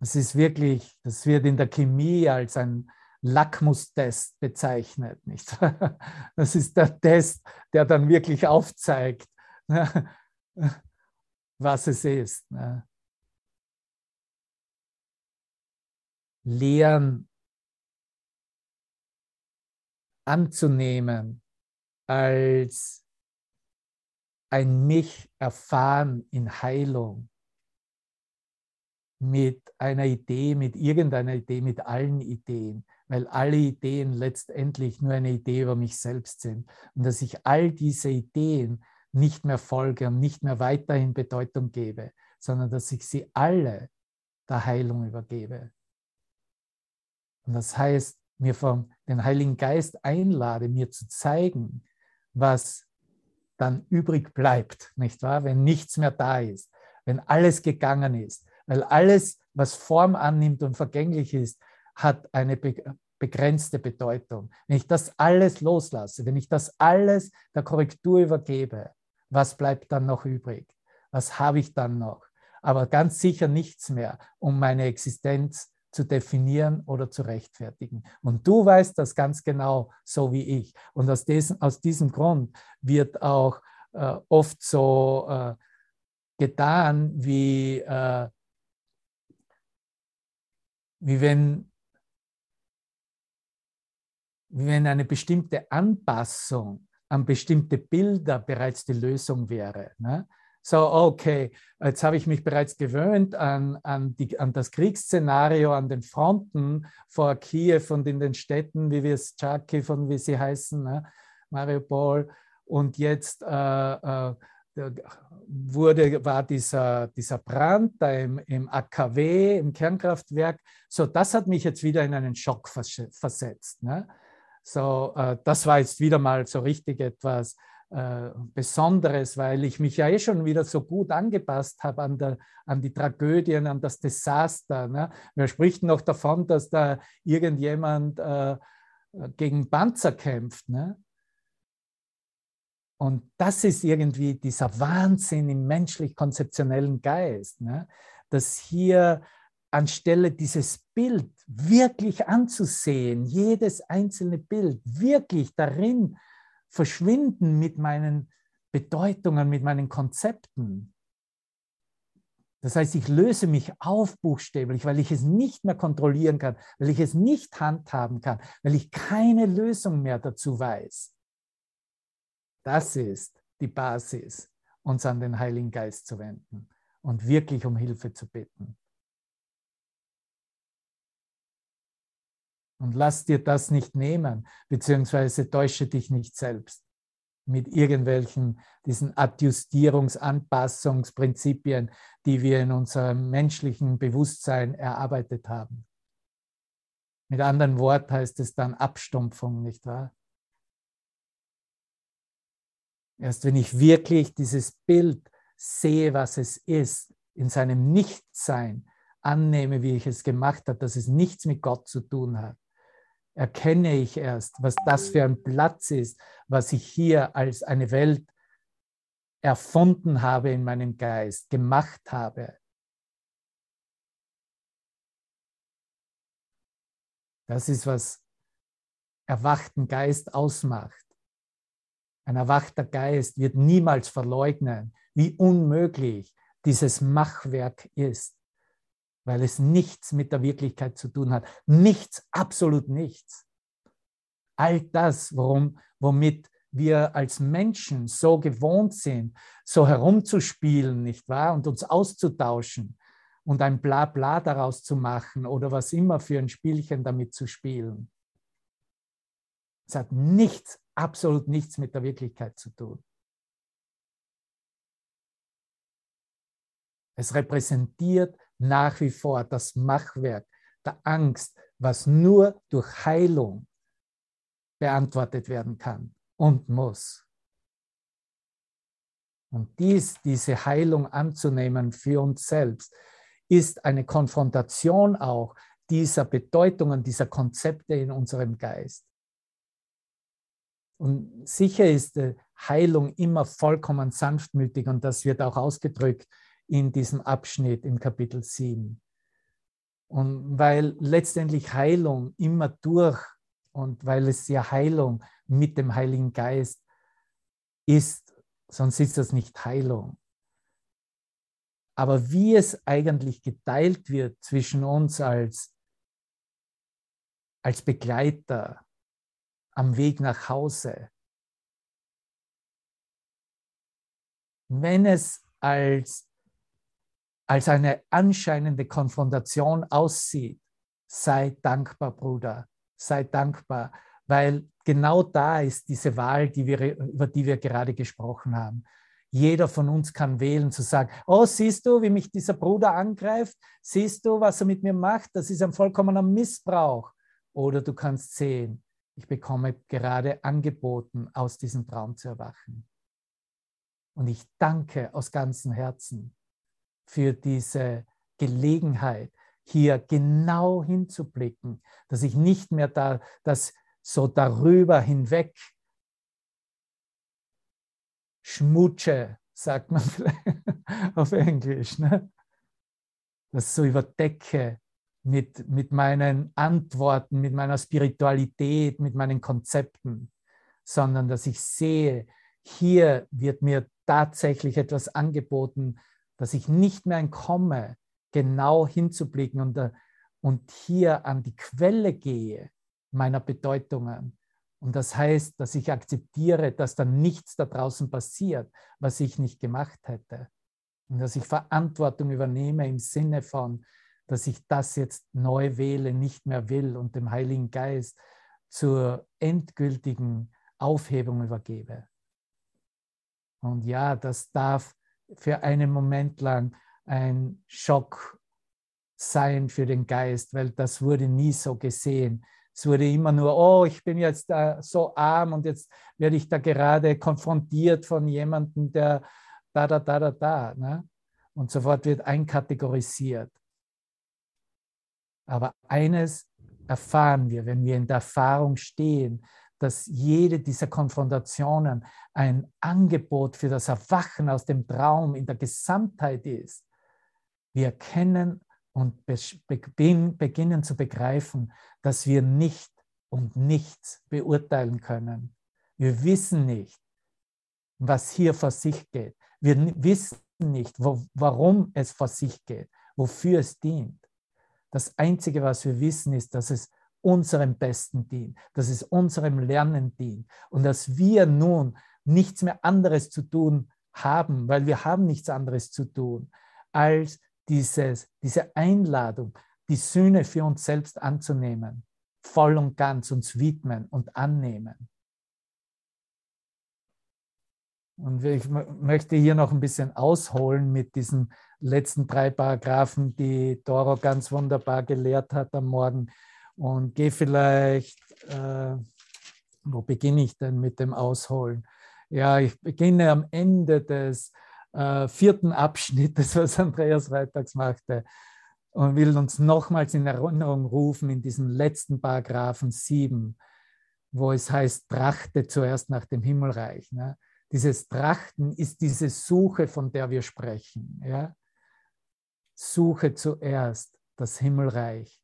Das ist wirklich, das wird in der Chemie als ein Lackmustest bezeichnet. Nicht? Das ist der Test, der dann wirklich aufzeigt, ne, was es ist. Ne? Lehren anzunehmen als ein Mich erfahren in Heilung mit einer Idee, mit irgendeiner Idee, mit allen Ideen, weil alle Ideen letztendlich nur eine Idee über mich selbst sind und dass ich all diese Ideen nicht mehr folge und nicht mehr weiterhin Bedeutung gebe, sondern dass ich sie alle der Heilung übergebe. Und das heißt, mir vom den Heiligen Geist einlade, mir zu zeigen, was dann übrig bleibt, nicht wahr? Wenn nichts mehr da ist, wenn alles gegangen ist, weil alles, was Form annimmt und vergänglich ist, hat eine begrenzte Bedeutung. Wenn ich das alles loslasse, wenn ich das alles der Korrektur übergebe, was bleibt dann noch übrig? Was habe ich dann noch? Aber ganz sicher nichts mehr, um meine Existenz zu definieren oder zu rechtfertigen. Und du weißt das ganz genau, so wie ich. Und aus, diesem, aus diesem Grund wird auch äh, oft so äh, getan, wie, äh, wie, wenn, wenn eine bestimmte Anpassung an bestimmte Bilder bereits die Lösung wäre. Ne? so, okay, jetzt habe ich mich bereits gewöhnt an, an, die, an das Kriegsszenario an den Fronten vor Kiew und in den Städten, wie wir es Charkiw und wie sie heißen, ne? Mariupol. Und jetzt äh, äh, wurde, war dieser, dieser Brand da im, im AKW, im Kernkraftwerk. So, das hat mich jetzt wieder in einen Schock versetzt. Ne? So, äh, das war jetzt wieder mal so richtig etwas äh, Besonderes, weil ich mich ja eh schon wieder so gut angepasst habe an, an die Tragödien, an das Desaster. Ne? Wer spricht noch davon, dass da irgendjemand äh, gegen Panzer kämpft? Ne? Und das ist irgendwie dieser Wahnsinn im menschlich-konzeptionellen Geist, ne? dass hier anstelle dieses Bild wirklich anzusehen, jedes einzelne Bild wirklich darin verschwinden mit meinen Bedeutungen, mit meinen Konzepten. Das heißt, ich löse mich auf buchstäblich, weil ich es nicht mehr kontrollieren kann, weil ich es nicht handhaben kann, weil ich keine Lösung mehr dazu weiß. Das ist die Basis, uns an den Heiligen Geist zu wenden und wirklich um Hilfe zu bitten. Und lass dir das nicht nehmen, beziehungsweise täusche dich nicht selbst mit irgendwelchen diesen Adjustierungs-, Anpassungsprinzipien, die wir in unserem menschlichen Bewusstsein erarbeitet haben. Mit anderen Worten heißt es dann Abstumpfung, nicht wahr? Erst wenn ich wirklich dieses Bild sehe, was es ist, in seinem Nichtsein annehme, wie ich es gemacht habe, dass es nichts mit Gott zu tun hat, erkenne ich erst, was das für ein Platz ist, was ich hier als eine Welt erfunden habe in meinem Geist, gemacht habe. Das ist, was erwachten Geist ausmacht. Ein erwachter Geist wird niemals verleugnen, wie unmöglich dieses Machwerk ist weil es nichts mit der Wirklichkeit zu tun hat. Nichts, absolut nichts. All das, worum, womit wir als Menschen so gewohnt sind, so herumzuspielen, nicht wahr? Und uns auszutauschen und ein Blabla daraus zu machen oder was immer für ein Spielchen damit zu spielen. Es hat nichts, absolut nichts mit der Wirklichkeit zu tun. Es repräsentiert nach wie vor das Machwerk der Angst, was nur durch Heilung beantwortet werden kann und muss. Und dies, diese Heilung anzunehmen für uns selbst, ist eine Konfrontation auch dieser Bedeutungen, dieser Konzepte in unserem Geist. Und sicher ist Heilung immer vollkommen sanftmütig und das wird auch ausgedrückt in diesem Abschnitt im Kapitel 7. Und weil letztendlich Heilung immer durch und weil es ja Heilung mit dem Heiligen Geist ist, sonst ist das nicht Heilung. Aber wie es eigentlich geteilt wird zwischen uns als, als Begleiter am Weg nach Hause, wenn es als, als eine anscheinende Konfrontation aussieht, sei dankbar, Bruder, sei dankbar, weil genau da ist diese Wahl, die wir, über die wir gerade gesprochen haben. Jeder von uns kann wählen zu sagen, oh, siehst du, wie mich dieser Bruder angreift? Siehst du, was er mit mir macht? Das ist ein vollkommener Missbrauch. Oder du kannst sehen, ich bekomme gerade angeboten, aus diesem Traum zu erwachen. Und ich danke aus ganzem Herzen für diese Gelegenheit, hier genau hinzublicken, dass ich nicht mehr da das so darüber hinweg schmutsche, sagt man auf Englisch, ne? das so überdecke mit, mit meinen Antworten, mit meiner Spiritualität, mit meinen Konzepten, sondern dass ich sehe, hier wird mir tatsächlich etwas angeboten, dass ich nicht mehr entkomme, genau hinzublicken und, äh, und hier an die Quelle gehe meiner Bedeutungen. Und das heißt, dass ich akzeptiere, dass dann nichts da draußen passiert, was ich nicht gemacht hätte. Und dass ich Verantwortung übernehme im Sinne von, dass ich das jetzt neu wähle, nicht mehr will und dem Heiligen Geist zur endgültigen Aufhebung übergebe. Und ja, das darf für einen Moment lang ein Schock sein für den Geist, weil das wurde nie so gesehen. Es wurde immer nur, oh, ich bin jetzt so arm und jetzt werde ich da gerade konfrontiert von jemandem, der da, da, da, da, da. Ne? Und sofort wird einkategorisiert. Aber eines erfahren wir, wenn wir in der Erfahrung stehen, dass jede dieser Konfrontationen ein Angebot für das Erwachen aus dem Traum in der Gesamtheit ist. Wir erkennen und beginnen zu begreifen, dass wir nicht und nichts beurteilen können. Wir wissen nicht, was hier vor sich geht. Wir wissen nicht, wo, warum es vor sich geht, wofür es dient. Das Einzige, was wir wissen, ist, dass es unserem Besten dient, dass es unserem Lernen dient und dass wir nun nichts mehr anderes zu tun haben, weil wir haben nichts anderes zu tun, als dieses, diese Einladung, die Sühne für uns selbst anzunehmen, voll und ganz uns widmen und annehmen. Und ich möchte hier noch ein bisschen ausholen mit diesen letzten drei Paragraphen, die Doro ganz wunderbar gelehrt hat am Morgen. Und gehe vielleicht, äh, wo beginne ich denn mit dem Ausholen? Ja, ich beginne am Ende des äh, vierten Abschnittes, was Andreas freitags machte, und will uns nochmals in Erinnerung rufen in diesem letzten Paragraphen 7, wo es heißt, trachte zuerst nach dem Himmelreich. Ne? Dieses Trachten ist diese Suche, von der wir sprechen. Ja? Suche zuerst das Himmelreich,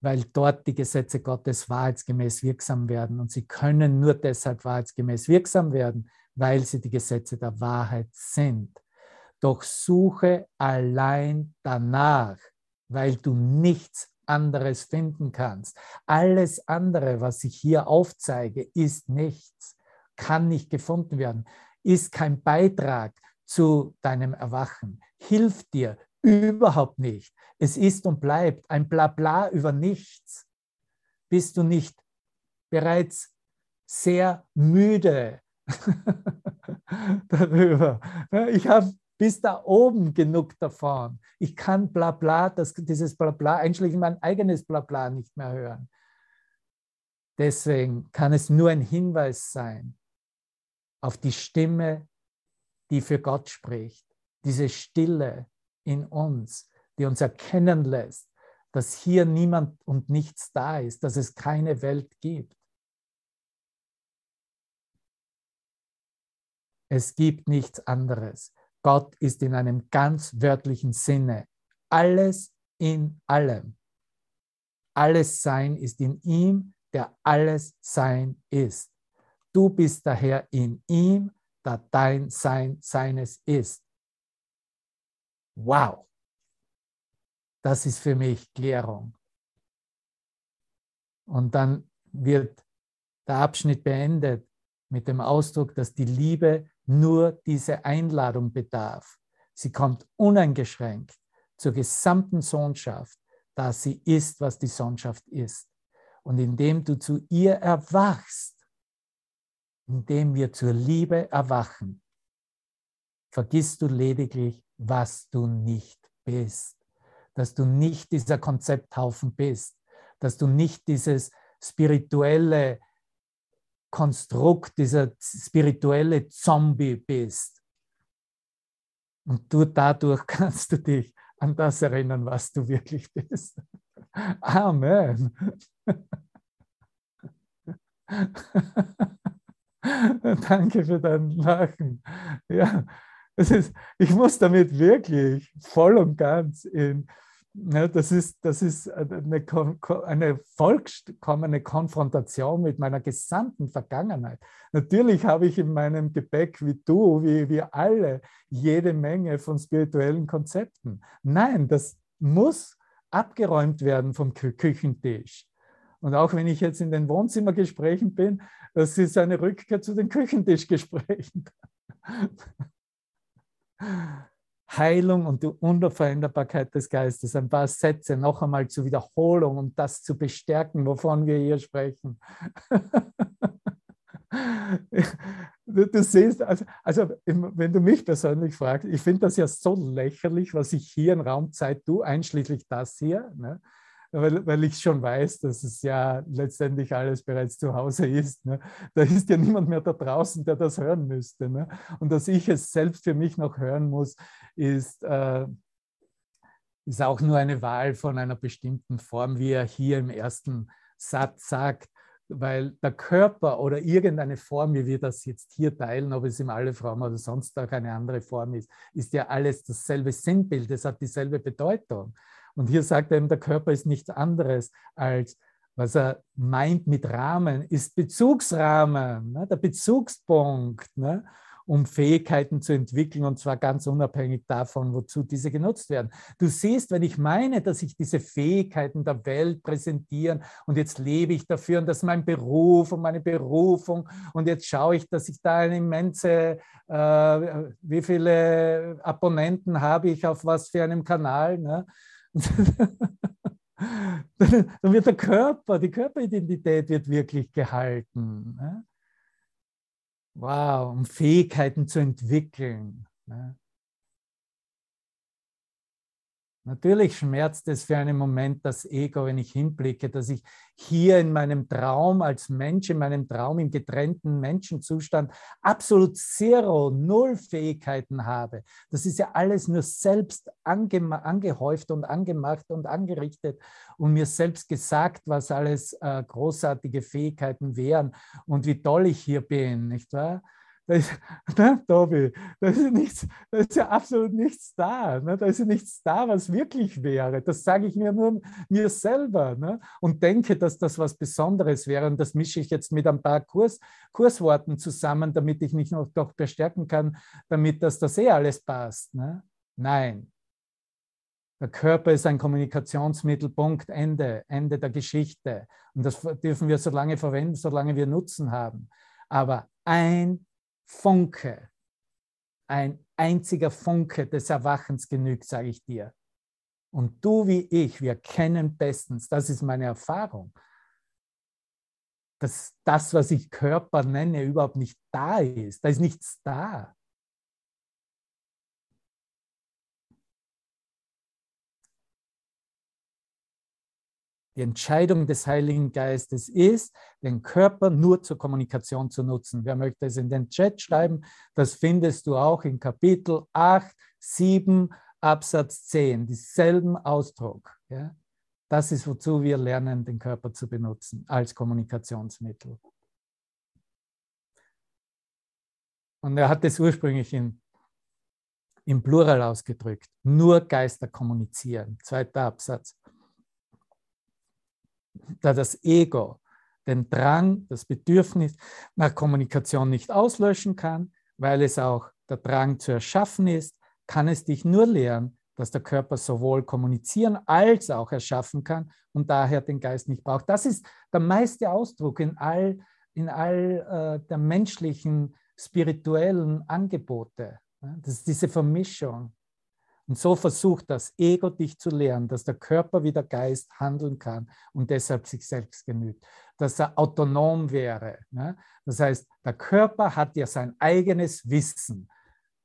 weil dort die Gesetze Gottes wahrheitsgemäß wirksam werden. Und sie können nur deshalb wahrheitsgemäß wirksam werden, weil sie die Gesetze der Wahrheit sind. Doch suche allein danach, weil du nichts anderes finden kannst. Alles andere, was ich hier aufzeige, ist nichts, kann nicht gefunden werden, ist kein Beitrag zu deinem Erwachen, hilft dir überhaupt nicht. Es ist und bleibt ein Blabla über nichts. Bist du nicht bereits sehr müde darüber? Ich habe bis da oben genug davon. Ich kann Blabla, das, dieses Blabla, einschließlich mein eigenes Blabla nicht mehr hören. Deswegen kann es nur ein Hinweis sein auf die Stimme die für Gott spricht. Diese Stille in uns, die uns erkennen lässt, dass hier niemand und nichts da ist, dass es keine Welt gibt. Es gibt nichts anderes. Gott ist in einem ganz wörtlichen Sinne alles in allem. Alles Sein ist in ihm, der alles Sein ist. Du bist daher in ihm, da dein Sein seines ist. Wow, das ist für mich Klärung. Und dann wird der Abschnitt beendet mit dem Ausdruck, dass die Liebe nur diese Einladung bedarf. Sie kommt uneingeschränkt zur gesamten Sohnschaft, da sie ist, was die Sohnschaft ist. Und indem du zu ihr erwachst, indem wir zur Liebe erwachen, vergisst du lediglich, was du nicht bist. Dass du nicht dieser Konzepthaufen bist, dass du nicht dieses spirituelle Konstrukt, dieser spirituelle Zombie bist. Und du dadurch kannst du dich an das erinnern, was du wirklich bist. Amen. Danke für dein Lachen. Ja, es ist, ich muss damit wirklich voll und ganz in, ja, das, ist, das ist eine, eine vollkommene Konfrontation mit meiner gesamten Vergangenheit. Natürlich habe ich in meinem Gepäck, wie du, wie wir alle, jede Menge von spirituellen Konzepten. Nein, das muss abgeräumt werden vom Küchentisch. Und auch wenn ich jetzt in den Wohnzimmergesprächen bin, das ist eine Rückkehr zu den Küchentischgesprächen. Heilung und die Unveränderbarkeit des Geistes. Ein paar Sätze noch einmal zur Wiederholung, um das zu bestärken, wovon wir hier sprechen. du siehst, also, also, wenn du mich persönlich fragst, ich finde das ja so lächerlich, was ich hier in Raumzeit tue, einschließlich das hier. Ne? Weil, weil ich schon weiß, dass es ja letztendlich alles bereits zu Hause ist. Ne? Da ist ja niemand mehr da draußen, der das hören müsste. Ne? Und dass ich es selbst für mich noch hören muss, ist, äh, ist auch nur eine Wahl von einer bestimmten Form, wie er hier im ersten Satz sagt weil der Körper oder irgendeine Form, wie wir das jetzt hier teilen, ob es im alle Form oder sonst auch eine andere Form ist, ist ja alles dasselbe Sinnbild, es hat dieselbe Bedeutung. Und hier sagt er eben, der Körper ist nichts anderes als, was er meint mit Rahmen, ist Bezugsrahmen, ne? der Bezugspunkt, ne? um Fähigkeiten zu entwickeln und zwar ganz unabhängig davon, wozu diese genutzt werden. Du siehst, wenn ich meine, dass ich diese Fähigkeiten der Welt präsentieren und jetzt lebe ich dafür und das ist mein Beruf und meine Berufung und jetzt schaue ich, dass ich da eine immense, äh, wie viele Abonnenten habe ich auf was für einem Kanal, ne? dann wird der Körper, die Körperidentität wird wirklich gehalten. Ne? Wow, um Fähigkeiten zu entwickeln. Ne? Natürlich schmerzt es für einen Moment das Ego, wenn ich hinblicke, dass ich hier in meinem Traum als Mensch, in meinem Traum im getrennten Menschenzustand absolut zero, null Fähigkeiten habe. Das ist ja alles nur selbst ange angehäuft und angemacht und angerichtet und mir selbst gesagt, was alles äh, großartige Fähigkeiten wären und wie toll ich hier bin, nicht wahr? Ist, ne, Tobi, da ist, nichts, da ist ja absolut nichts da. Ne? Da ist ja nichts da, was wirklich wäre. Das sage ich mir nur mir selber ne? und denke, dass das was Besonderes wäre. Und das mische ich jetzt mit ein paar Kurs, Kursworten zusammen, damit ich mich noch doch bestärken kann, damit das, das eh alles passt. Ne? Nein. Der Körper ist ein Kommunikationsmittel, Punkt, Ende, Ende der Geschichte. Und das dürfen wir so lange verwenden, solange wir Nutzen haben. Aber ein Funke, ein einziger Funke des Erwachens genügt, sage ich dir. Und du wie ich, wir kennen bestens, das ist meine Erfahrung, dass das, was ich Körper nenne, überhaupt nicht da ist. Da ist nichts da. Die Entscheidung des Heiligen Geistes ist, den Körper nur zur Kommunikation zu nutzen. Wer möchte es in den Chat schreiben? Das findest du auch in Kapitel 8, 7, Absatz 10, dieselben Ausdruck. Ja? Das ist, wozu wir lernen, den Körper zu benutzen als Kommunikationsmittel. Und er hat es ursprünglich in, im Plural ausgedrückt. Nur Geister kommunizieren. Zweiter Absatz da das Ego den Drang, das Bedürfnis nach Kommunikation nicht auslöschen kann, weil es auch der Drang zu erschaffen ist, kann es dich nur lehren, dass der Körper sowohl kommunizieren als auch erschaffen kann und daher den Geist nicht braucht. Das ist der meiste Ausdruck in all, in all äh, der menschlichen, spirituellen Angebote. Das ist diese Vermischung. Und so versucht das Ego dich zu lernen, dass der Körper wie der Geist handeln kann und deshalb sich selbst genügt, dass er autonom wäre. Ne? Das heißt, der Körper hat ja sein eigenes Wissen.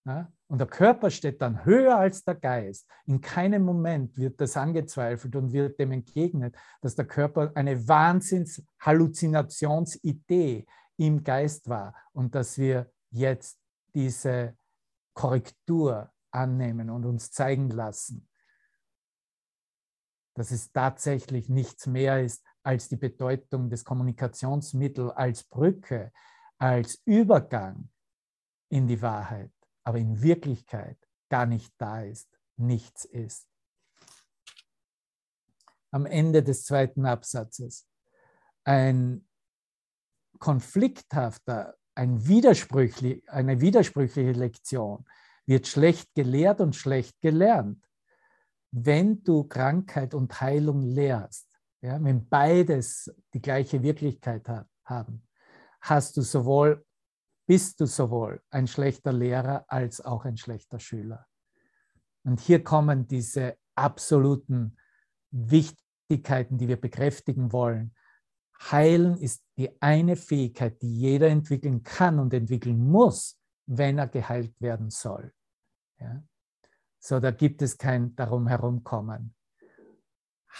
Ne? Und der Körper steht dann höher als der Geist. In keinem Moment wird das angezweifelt und wird dem entgegnet, dass der Körper eine Wahnsinns-Halluzinationsidee im Geist war und dass wir jetzt diese Korrektur annehmen und uns zeigen lassen, dass es tatsächlich nichts mehr ist als die Bedeutung des Kommunikationsmittels als Brücke, als Übergang in die Wahrheit, aber in Wirklichkeit gar nicht da ist, nichts ist. Am Ende des zweiten Absatzes ein konflikthafter, ein widersprüchlich, eine widersprüchliche Lektion wird schlecht gelehrt und schlecht gelernt. Wenn du Krankheit und Heilung lehrst, ja, wenn beides die gleiche Wirklichkeit hat, haben, hast du sowohl, bist du sowohl ein schlechter Lehrer als auch ein schlechter Schüler. Und hier kommen diese absoluten Wichtigkeiten, die wir bekräftigen wollen. Heilen ist die eine Fähigkeit, die jeder entwickeln kann und entwickeln muss, wenn er geheilt werden soll. Ja? So, da gibt es kein darum herumkommen.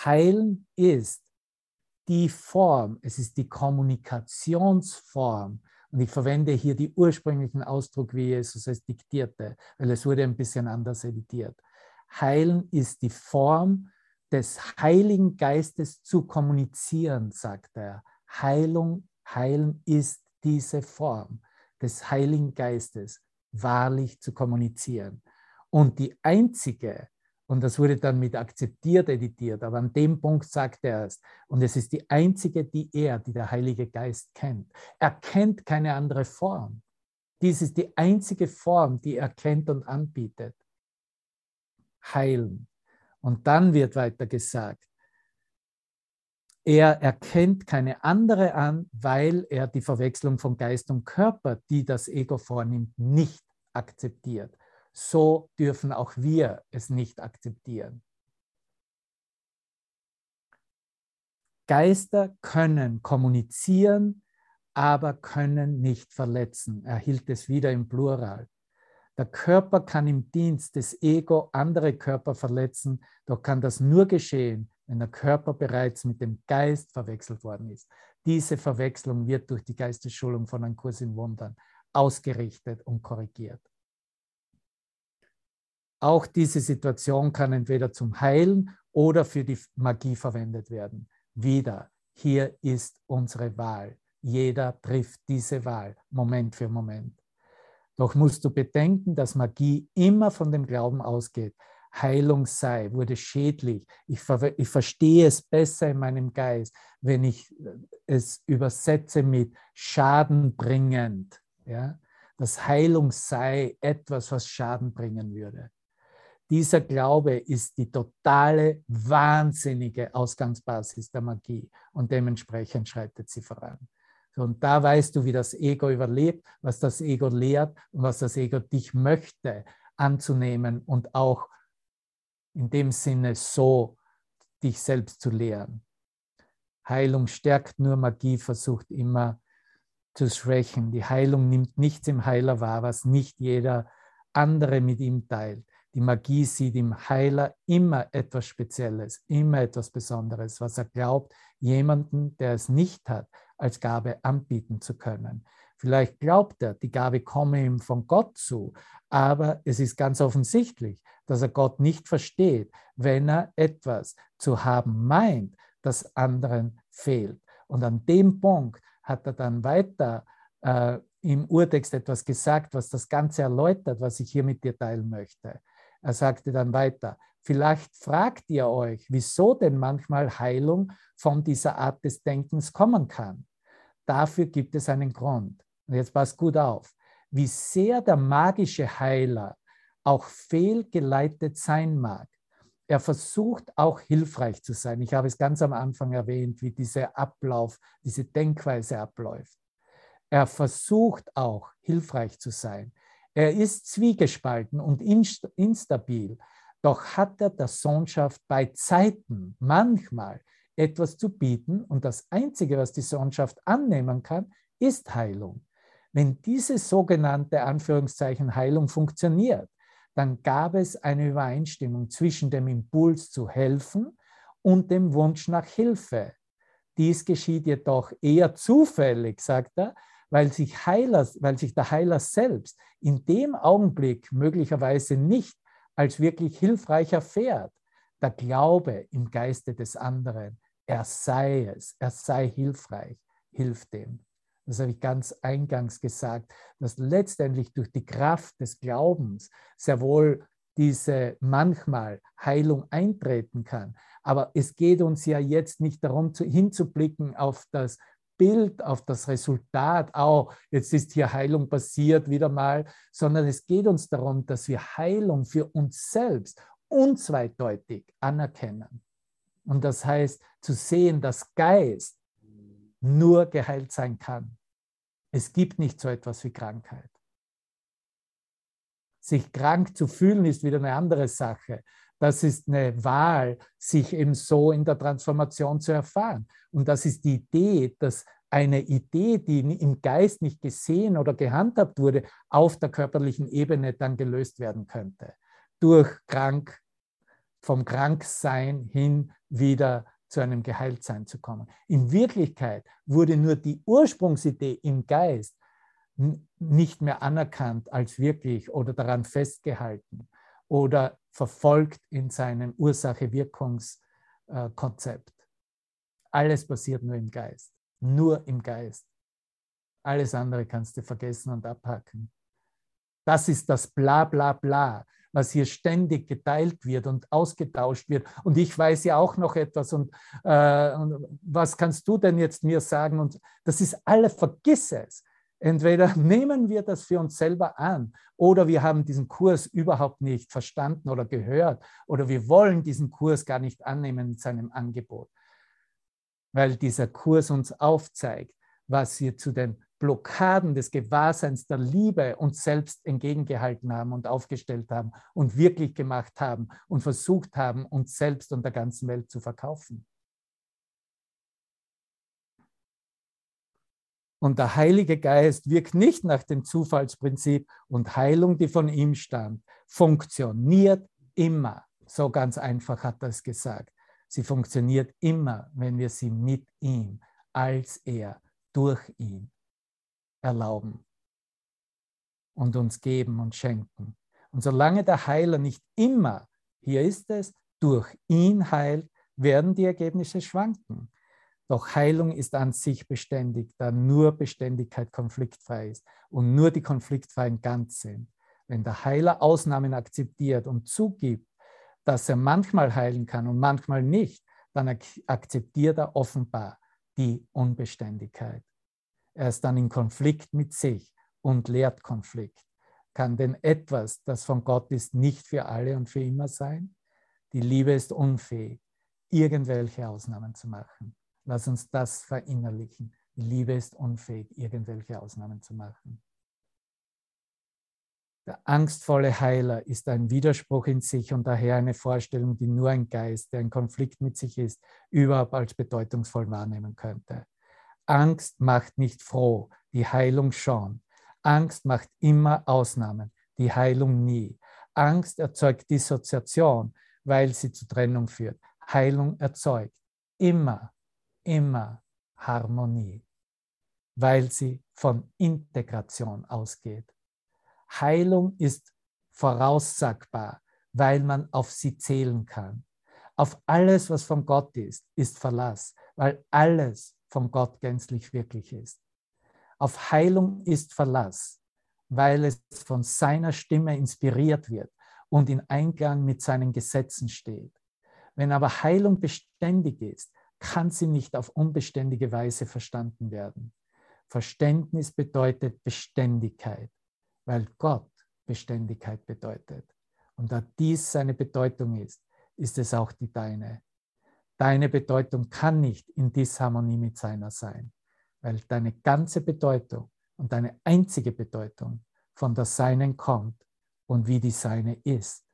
Heilen ist die Form, es ist die Kommunikationsform. Und ich verwende hier die ursprünglichen Ausdruck, wie Jesus es diktierte, weil es wurde ein bisschen anders editiert. Heilen ist die Form des Heiligen Geistes zu kommunizieren, sagt er. Heilung, heilen ist diese Form des Heiligen Geistes wahrlich zu kommunizieren. Und die einzige, und das wurde dann mit akzeptiert editiert, aber an dem Punkt sagt er es, und es ist die einzige, die er, die der Heilige Geist kennt. Er kennt keine andere Form. Dies ist die einzige Form, die er kennt und anbietet. Heilen. Und dann wird weiter gesagt, er erkennt keine andere an, weil er die Verwechslung von Geist und Körper, die das Ego vornimmt, nicht akzeptiert. So dürfen auch wir es nicht akzeptieren. Geister können kommunizieren, aber können nicht verletzen. Er hielt es wieder im Plural. Der Körper kann im Dienst des Ego andere Körper verletzen, doch kann das nur geschehen, wenn der Körper bereits mit dem Geist verwechselt worden ist. Diese Verwechslung wird durch die Geistesschulung von einem Kurs in Wundern ausgerichtet und korrigiert. Auch diese Situation kann entweder zum Heilen oder für die Magie verwendet werden. Wieder, hier ist unsere Wahl. Jeder trifft diese Wahl, Moment für Moment. Doch musst du bedenken, dass Magie immer von dem Glauben ausgeht, Heilung sei, wurde schädlich. Ich, ver ich verstehe es besser in meinem Geist, wenn ich äh, es übersetze mit schadenbringend. Ja? Dass Heilung sei etwas, was Schaden bringen würde. Dieser Glaube ist die totale, wahnsinnige Ausgangsbasis der Magie und dementsprechend schreitet sie voran. Und da weißt du, wie das Ego überlebt, was das Ego lehrt und was das Ego dich möchte anzunehmen und auch in dem Sinne so dich selbst zu lehren. Heilung stärkt nur, Magie versucht immer zu schwächen. Die Heilung nimmt nichts im Heiler wahr, was nicht jeder andere mit ihm teilt. Die Magie sieht im Heiler immer etwas Spezielles, immer etwas Besonderes, was er glaubt, jemanden, der es nicht hat, als Gabe anbieten zu können. Vielleicht glaubt er, die Gabe komme ihm von Gott zu, aber es ist ganz offensichtlich, dass er Gott nicht versteht, wenn er etwas zu haben meint, das anderen fehlt. Und an dem Punkt hat er dann weiter äh, im Urtext etwas gesagt, was das Ganze erläutert, was ich hier mit dir teilen möchte. Er sagte dann weiter, vielleicht fragt ihr euch, wieso denn manchmal Heilung von dieser Art des Denkens kommen kann. Dafür gibt es einen Grund. Und jetzt passt gut auf, wie sehr der magische Heiler auch fehlgeleitet sein mag. Er versucht auch hilfreich zu sein. Ich habe es ganz am Anfang erwähnt, wie dieser Ablauf, diese Denkweise abläuft. Er versucht auch hilfreich zu sein. Er ist zwiegespalten und instabil, doch hat er der Sohnschaft bei Zeiten manchmal etwas zu bieten und das Einzige, was die Sohnschaft annehmen kann, ist Heilung. Wenn diese sogenannte Anführungszeichen Heilung funktioniert, dann gab es eine Übereinstimmung zwischen dem Impuls zu helfen und dem Wunsch nach Hilfe. Dies geschieht jedoch eher zufällig, sagt er, weil sich, Heiler, weil sich der Heiler selbst in dem Augenblick möglicherweise nicht als wirklich hilfreich erfährt. Der Glaube im Geiste des anderen, er sei es, er sei hilfreich, hilft dem. Das habe ich ganz eingangs gesagt, dass letztendlich durch die Kraft des Glaubens sehr wohl diese manchmal Heilung eintreten kann. Aber es geht uns ja jetzt nicht darum, hinzublicken auf das Bild, auf das Resultat, oh, jetzt ist hier Heilung passiert wieder mal, sondern es geht uns darum, dass wir Heilung für uns selbst unzweideutig anerkennen. Und das heißt, zu sehen, dass Geist nur geheilt sein kann. Es gibt nicht so etwas wie Krankheit. Sich krank zu fühlen ist wieder eine andere Sache. Das ist eine Wahl, sich eben so in der Transformation zu erfahren. Und das ist die Idee, dass eine Idee, die im Geist nicht gesehen oder gehandhabt wurde, auf der körperlichen Ebene dann gelöst werden könnte. Durch krank, vom Kranksein hin wieder zu einem Geheiltsein zu kommen. In Wirklichkeit wurde nur die Ursprungsidee im Geist nicht mehr anerkannt als wirklich oder daran festgehalten oder verfolgt in seinem Ursache-Wirkungskonzept. Alles passiert nur im Geist, nur im Geist. Alles andere kannst du vergessen und abhacken. Das ist das Bla bla bla, was hier ständig geteilt wird und ausgetauscht wird. Und ich weiß ja auch noch etwas und, äh, was kannst du denn jetzt mir sagen? Und das ist alles, vergiss es. Entweder nehmen wir das für uns selber an oder wir haben diesen Kurs überhaupt nicht verstanden oder gehört oder wir wollen diesen Kurs gar nicht annehmen in seinem Angebot, weil dieser Kurs uns aufzeigt, was wir zu den Blockaden des Gewahrseins der Liebe uns selbst entgegengehalten haben und aufgestellt haben und wirklich gemacht haben und versucht haben, uns selbst und der ganzen Welt zu verkaufen. Und der Heilige Geist wirkt nicht nach dem Zufallsprinzip und Heilung, die von ihm stammt, funktioniert immer. So ganz einfach hat er es gesagt. Sie funktioniert immer, wenn wir sie mit ihm, als er, durch ihn erlauben und uns geben und schenken. Und solange der Heiler nicht immer, hier ist es, durch ihn heilt, werden die Ergebnisse schwanken. Doch Heilung ist an sich beständig, da nur Beständigkeit konfliktfrei ist und nur die Konfliktfreien ganz sind. Wenn der Heiler Ausnahmen akzeptiert und zugibt, dass er manchmal heilen kann und manchmal nicht, dann akzeptiert er offenbar die Unbeständigkeit. Er ist dann in Konflikt mit sich und lehrt Konflikt. Kann denn etwas, das von Gott ist, nicht für alle und für immer sein? Die Liebe ist unfähig, irgendwelche Ausnahmen zu machen. Lass uns das verinnerlichen. Die Liebe ist unfähig, irgendwelche Ausnahmen zu machen. Der angstvolle Heiler ist ein Widerspruch in sich und daher eine Vorstellung, die nur ein Geist, der in Konflikt mit sich ist, überhaupt als bedeutungsvoll wahrnehmen könnte. Angst macht nicht froh, die Heilung schon. Angst macht immer Ausnahmen, die Heilung nie. Angst erzeugt Dissoziation, weil sie zu Trennung führt. Heilung erzeugt immer, immer Harmonie, weil sie von Integration ausgeht. Heilung ist voraussagbar, weil man auf sie zählen kann. Auf alles, was von Gott ist, ist Verlass, weil alles von Gott gänzlich wirklich ist. Auf Heilung ist Verlass, weil es von seiner Stimme inspiriert wird und in Einklang mit seinen Gesetzen steht. Wenn aber Heilung beständig ist, kann sie nicht auf unbeständige Weise verstanden werden. Verständnis bedeutet Beständigkeit, weil Gott Beständigkeit bedeutet. Und da dies seine Bedeutung ist, ist es auch die deine. Deine Bedeutung kann nicht in Disharmonie mit seiner sein, weil deine ganze Bedeutung und deine einzige Bedeutung von der Seinen kommt und wie die Seine ist.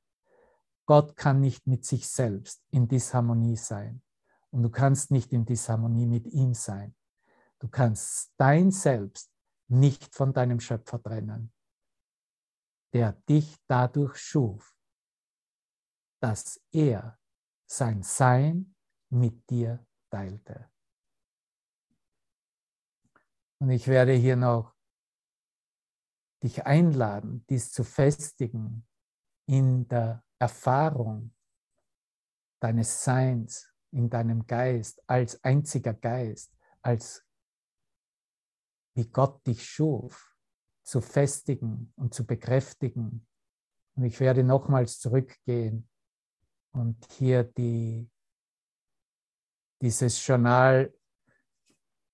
Gott kann nicht mit sich selbst in Disharmonie sein und du kannst nicht in Disharmonie mit ihm sein. Du kannst dein Selbst nicht von deinem Schöpfer trennen, der dich dadurch schuf, dass er sein Sein mit dir teilte. Und ich werde hier noch dich einladen, dies zu festigen in der Erfahrung deines Seins, in deinem Geist, als einziger Geist, als wie Gott dich schuf, zu festigen und zu bekräftigen. Und ich werde nochmals zurückgehen und hier die, dieses Journal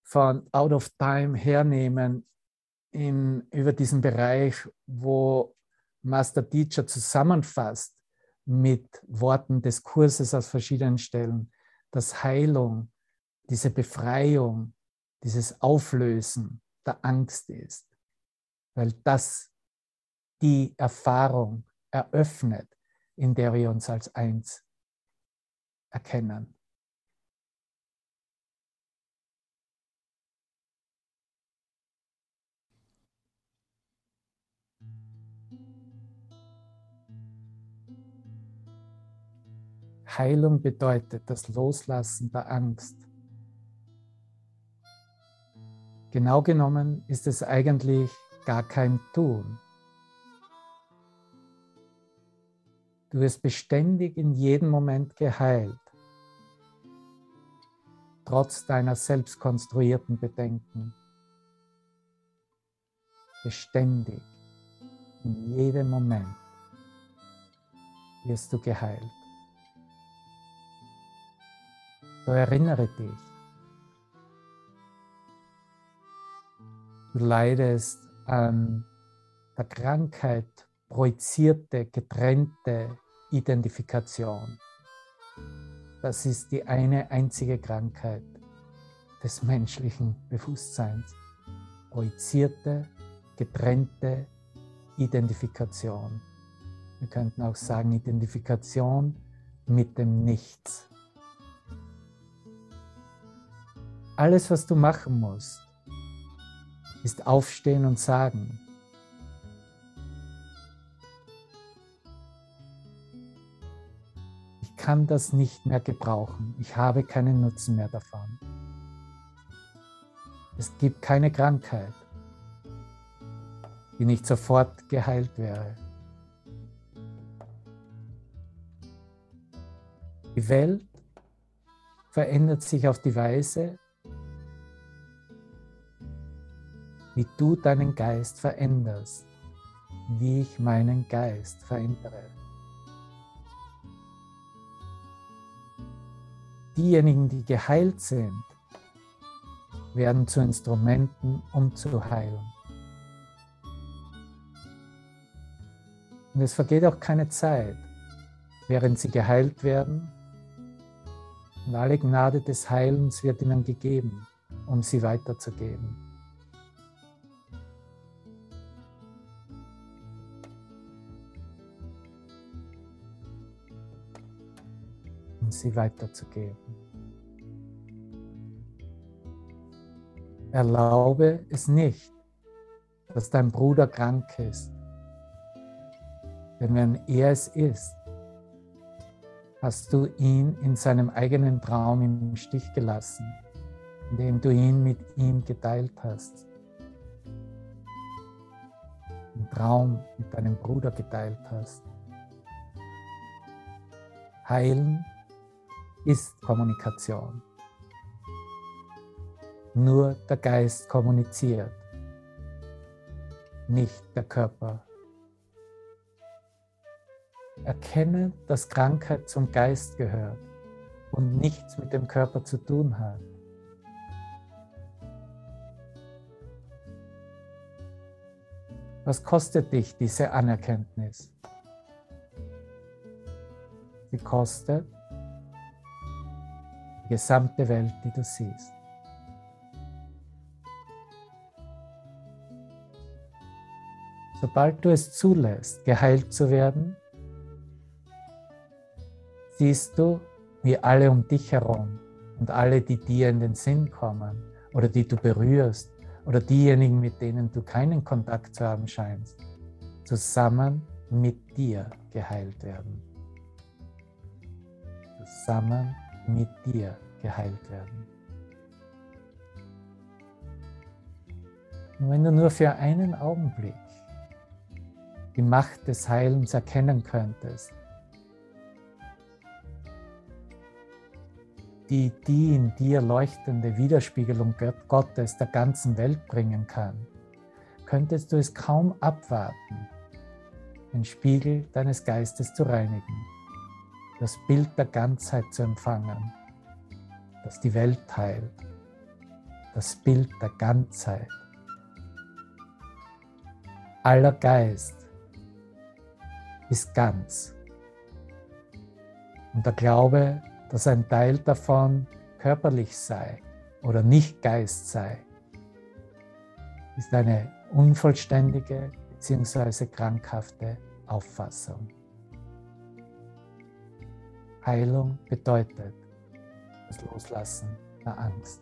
von Out of Time hernehmen in, über diesen Bereich, wo Master Teacher zusammenfasst mit Worten des Kurses aus verschiedenen Stellen, dass Heilung, diese Befreiung, dieses Auflösen der Angst ist, weil das die Erfahrung eröffnet, in der wir uns als eins erkennen. Heilung bedeutet das Loslassen der Angst. Genau genommen ist es eigentlich gar kein Tun. Du wirst beständig in jedem Moment geheilt, trotz deiner selbstkonstruierten Bedenken. Beständig, in jedem Moment wirst du geheilt. So erinnere dich. Du leidest an der Krankheit projizierte, getrennte Identifikation. Das ist die eine einzige Krankheit des menschlichen Bewusstseins. Projizierte, getrennte Identifikation. Wir könnten auch sagen Identifikation mit dem Nichts. Alles, was du machen musst, ist aufstehen und sagen, ich kann das nicht mehr gebrauchen, ich habe keinen Nutzen mehr davon. Es gibt keine Krankheit, die nicht sofort geheilt wäre. Die Welt verändert sich auf die Weise, wie du deinen Geist veränderst, wie ich meinen Geist verändere. Diejenigen, die geheilt sind, werden zu Instrumenten, um zu heilen. Und es vergeht auch keine Zeit, während sie geheilt werden. Und alle Gnade des Heilens wird ihnen gegeben, um sie weiterzugeben. Sie weiterzugeben. Erlaube es nicht, dass dein Bruder krank ist. Denn wenn er es ist, hast du ihn in seinem eigenen Traum im Stich gelassen, indem du ihn mit ihm geteilt hast. Im Traum mit deinem Bruder geteilt hast. Heilen ist Kommunikation. Nur der Geist kommuniziert, nicht der Körper. Erkenne, dass Krankheit zum Geist gehört und nichts mit dem Körper zu tun hat. Was kostet dich diese Anerkenntnis? Sie kostet die gesamte Welt, die du siehst. Sobald du es zulässt, geheilt zu werden, siehst du, wie alle um dich herum und alle, die dir in den Sinn kommen oder die du berührst oder diejenigen, mit denen du keinen Kontakt zu haben scheinst, zusammen mit dir geheilt werden. Zusammen mit dir geheilt werden. Und wenn du nur für einen Augenblick die Macht des Heilens erkennen könntest, die die in dir leuchtende Widerspiegelung Gottes der ganzen Welt bringen kann, könntest du es kaum abwarten, den Spiegel deines Geistes zu reinigen, das Bild der Ganzheit zu empfangen, das die Welt heilt, das Bild der Ganzheit. Aller Geist ist ganz. Und der Glaube, dass ein Teil davon körperlich sei oder nicht Geist sei, ist eine unvollständige bzw. krankhafte Auffassung. Heilung bedeutet das Loslassen der Angst.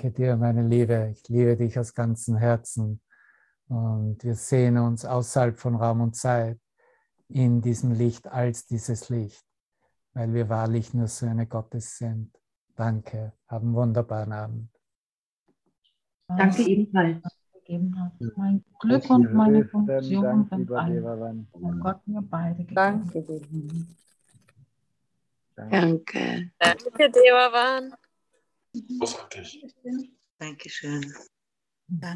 Danke dir, meine Liebe. Ich liebe dich aus ganzem Herzen. Und wir sehen uns außerhalb von Raum und Zeit in diesem Licht als dieses Licht, weil wir wahrlich nur Söhne Gottes sind. Danke. Haben einen wunderbaren Abend. Danke ebenfalls. Mein Glück und meine Funktion sind. Gott mir beide gegeben. Danke. Danke. Danke, Devavan. Großartig. Dankeschön.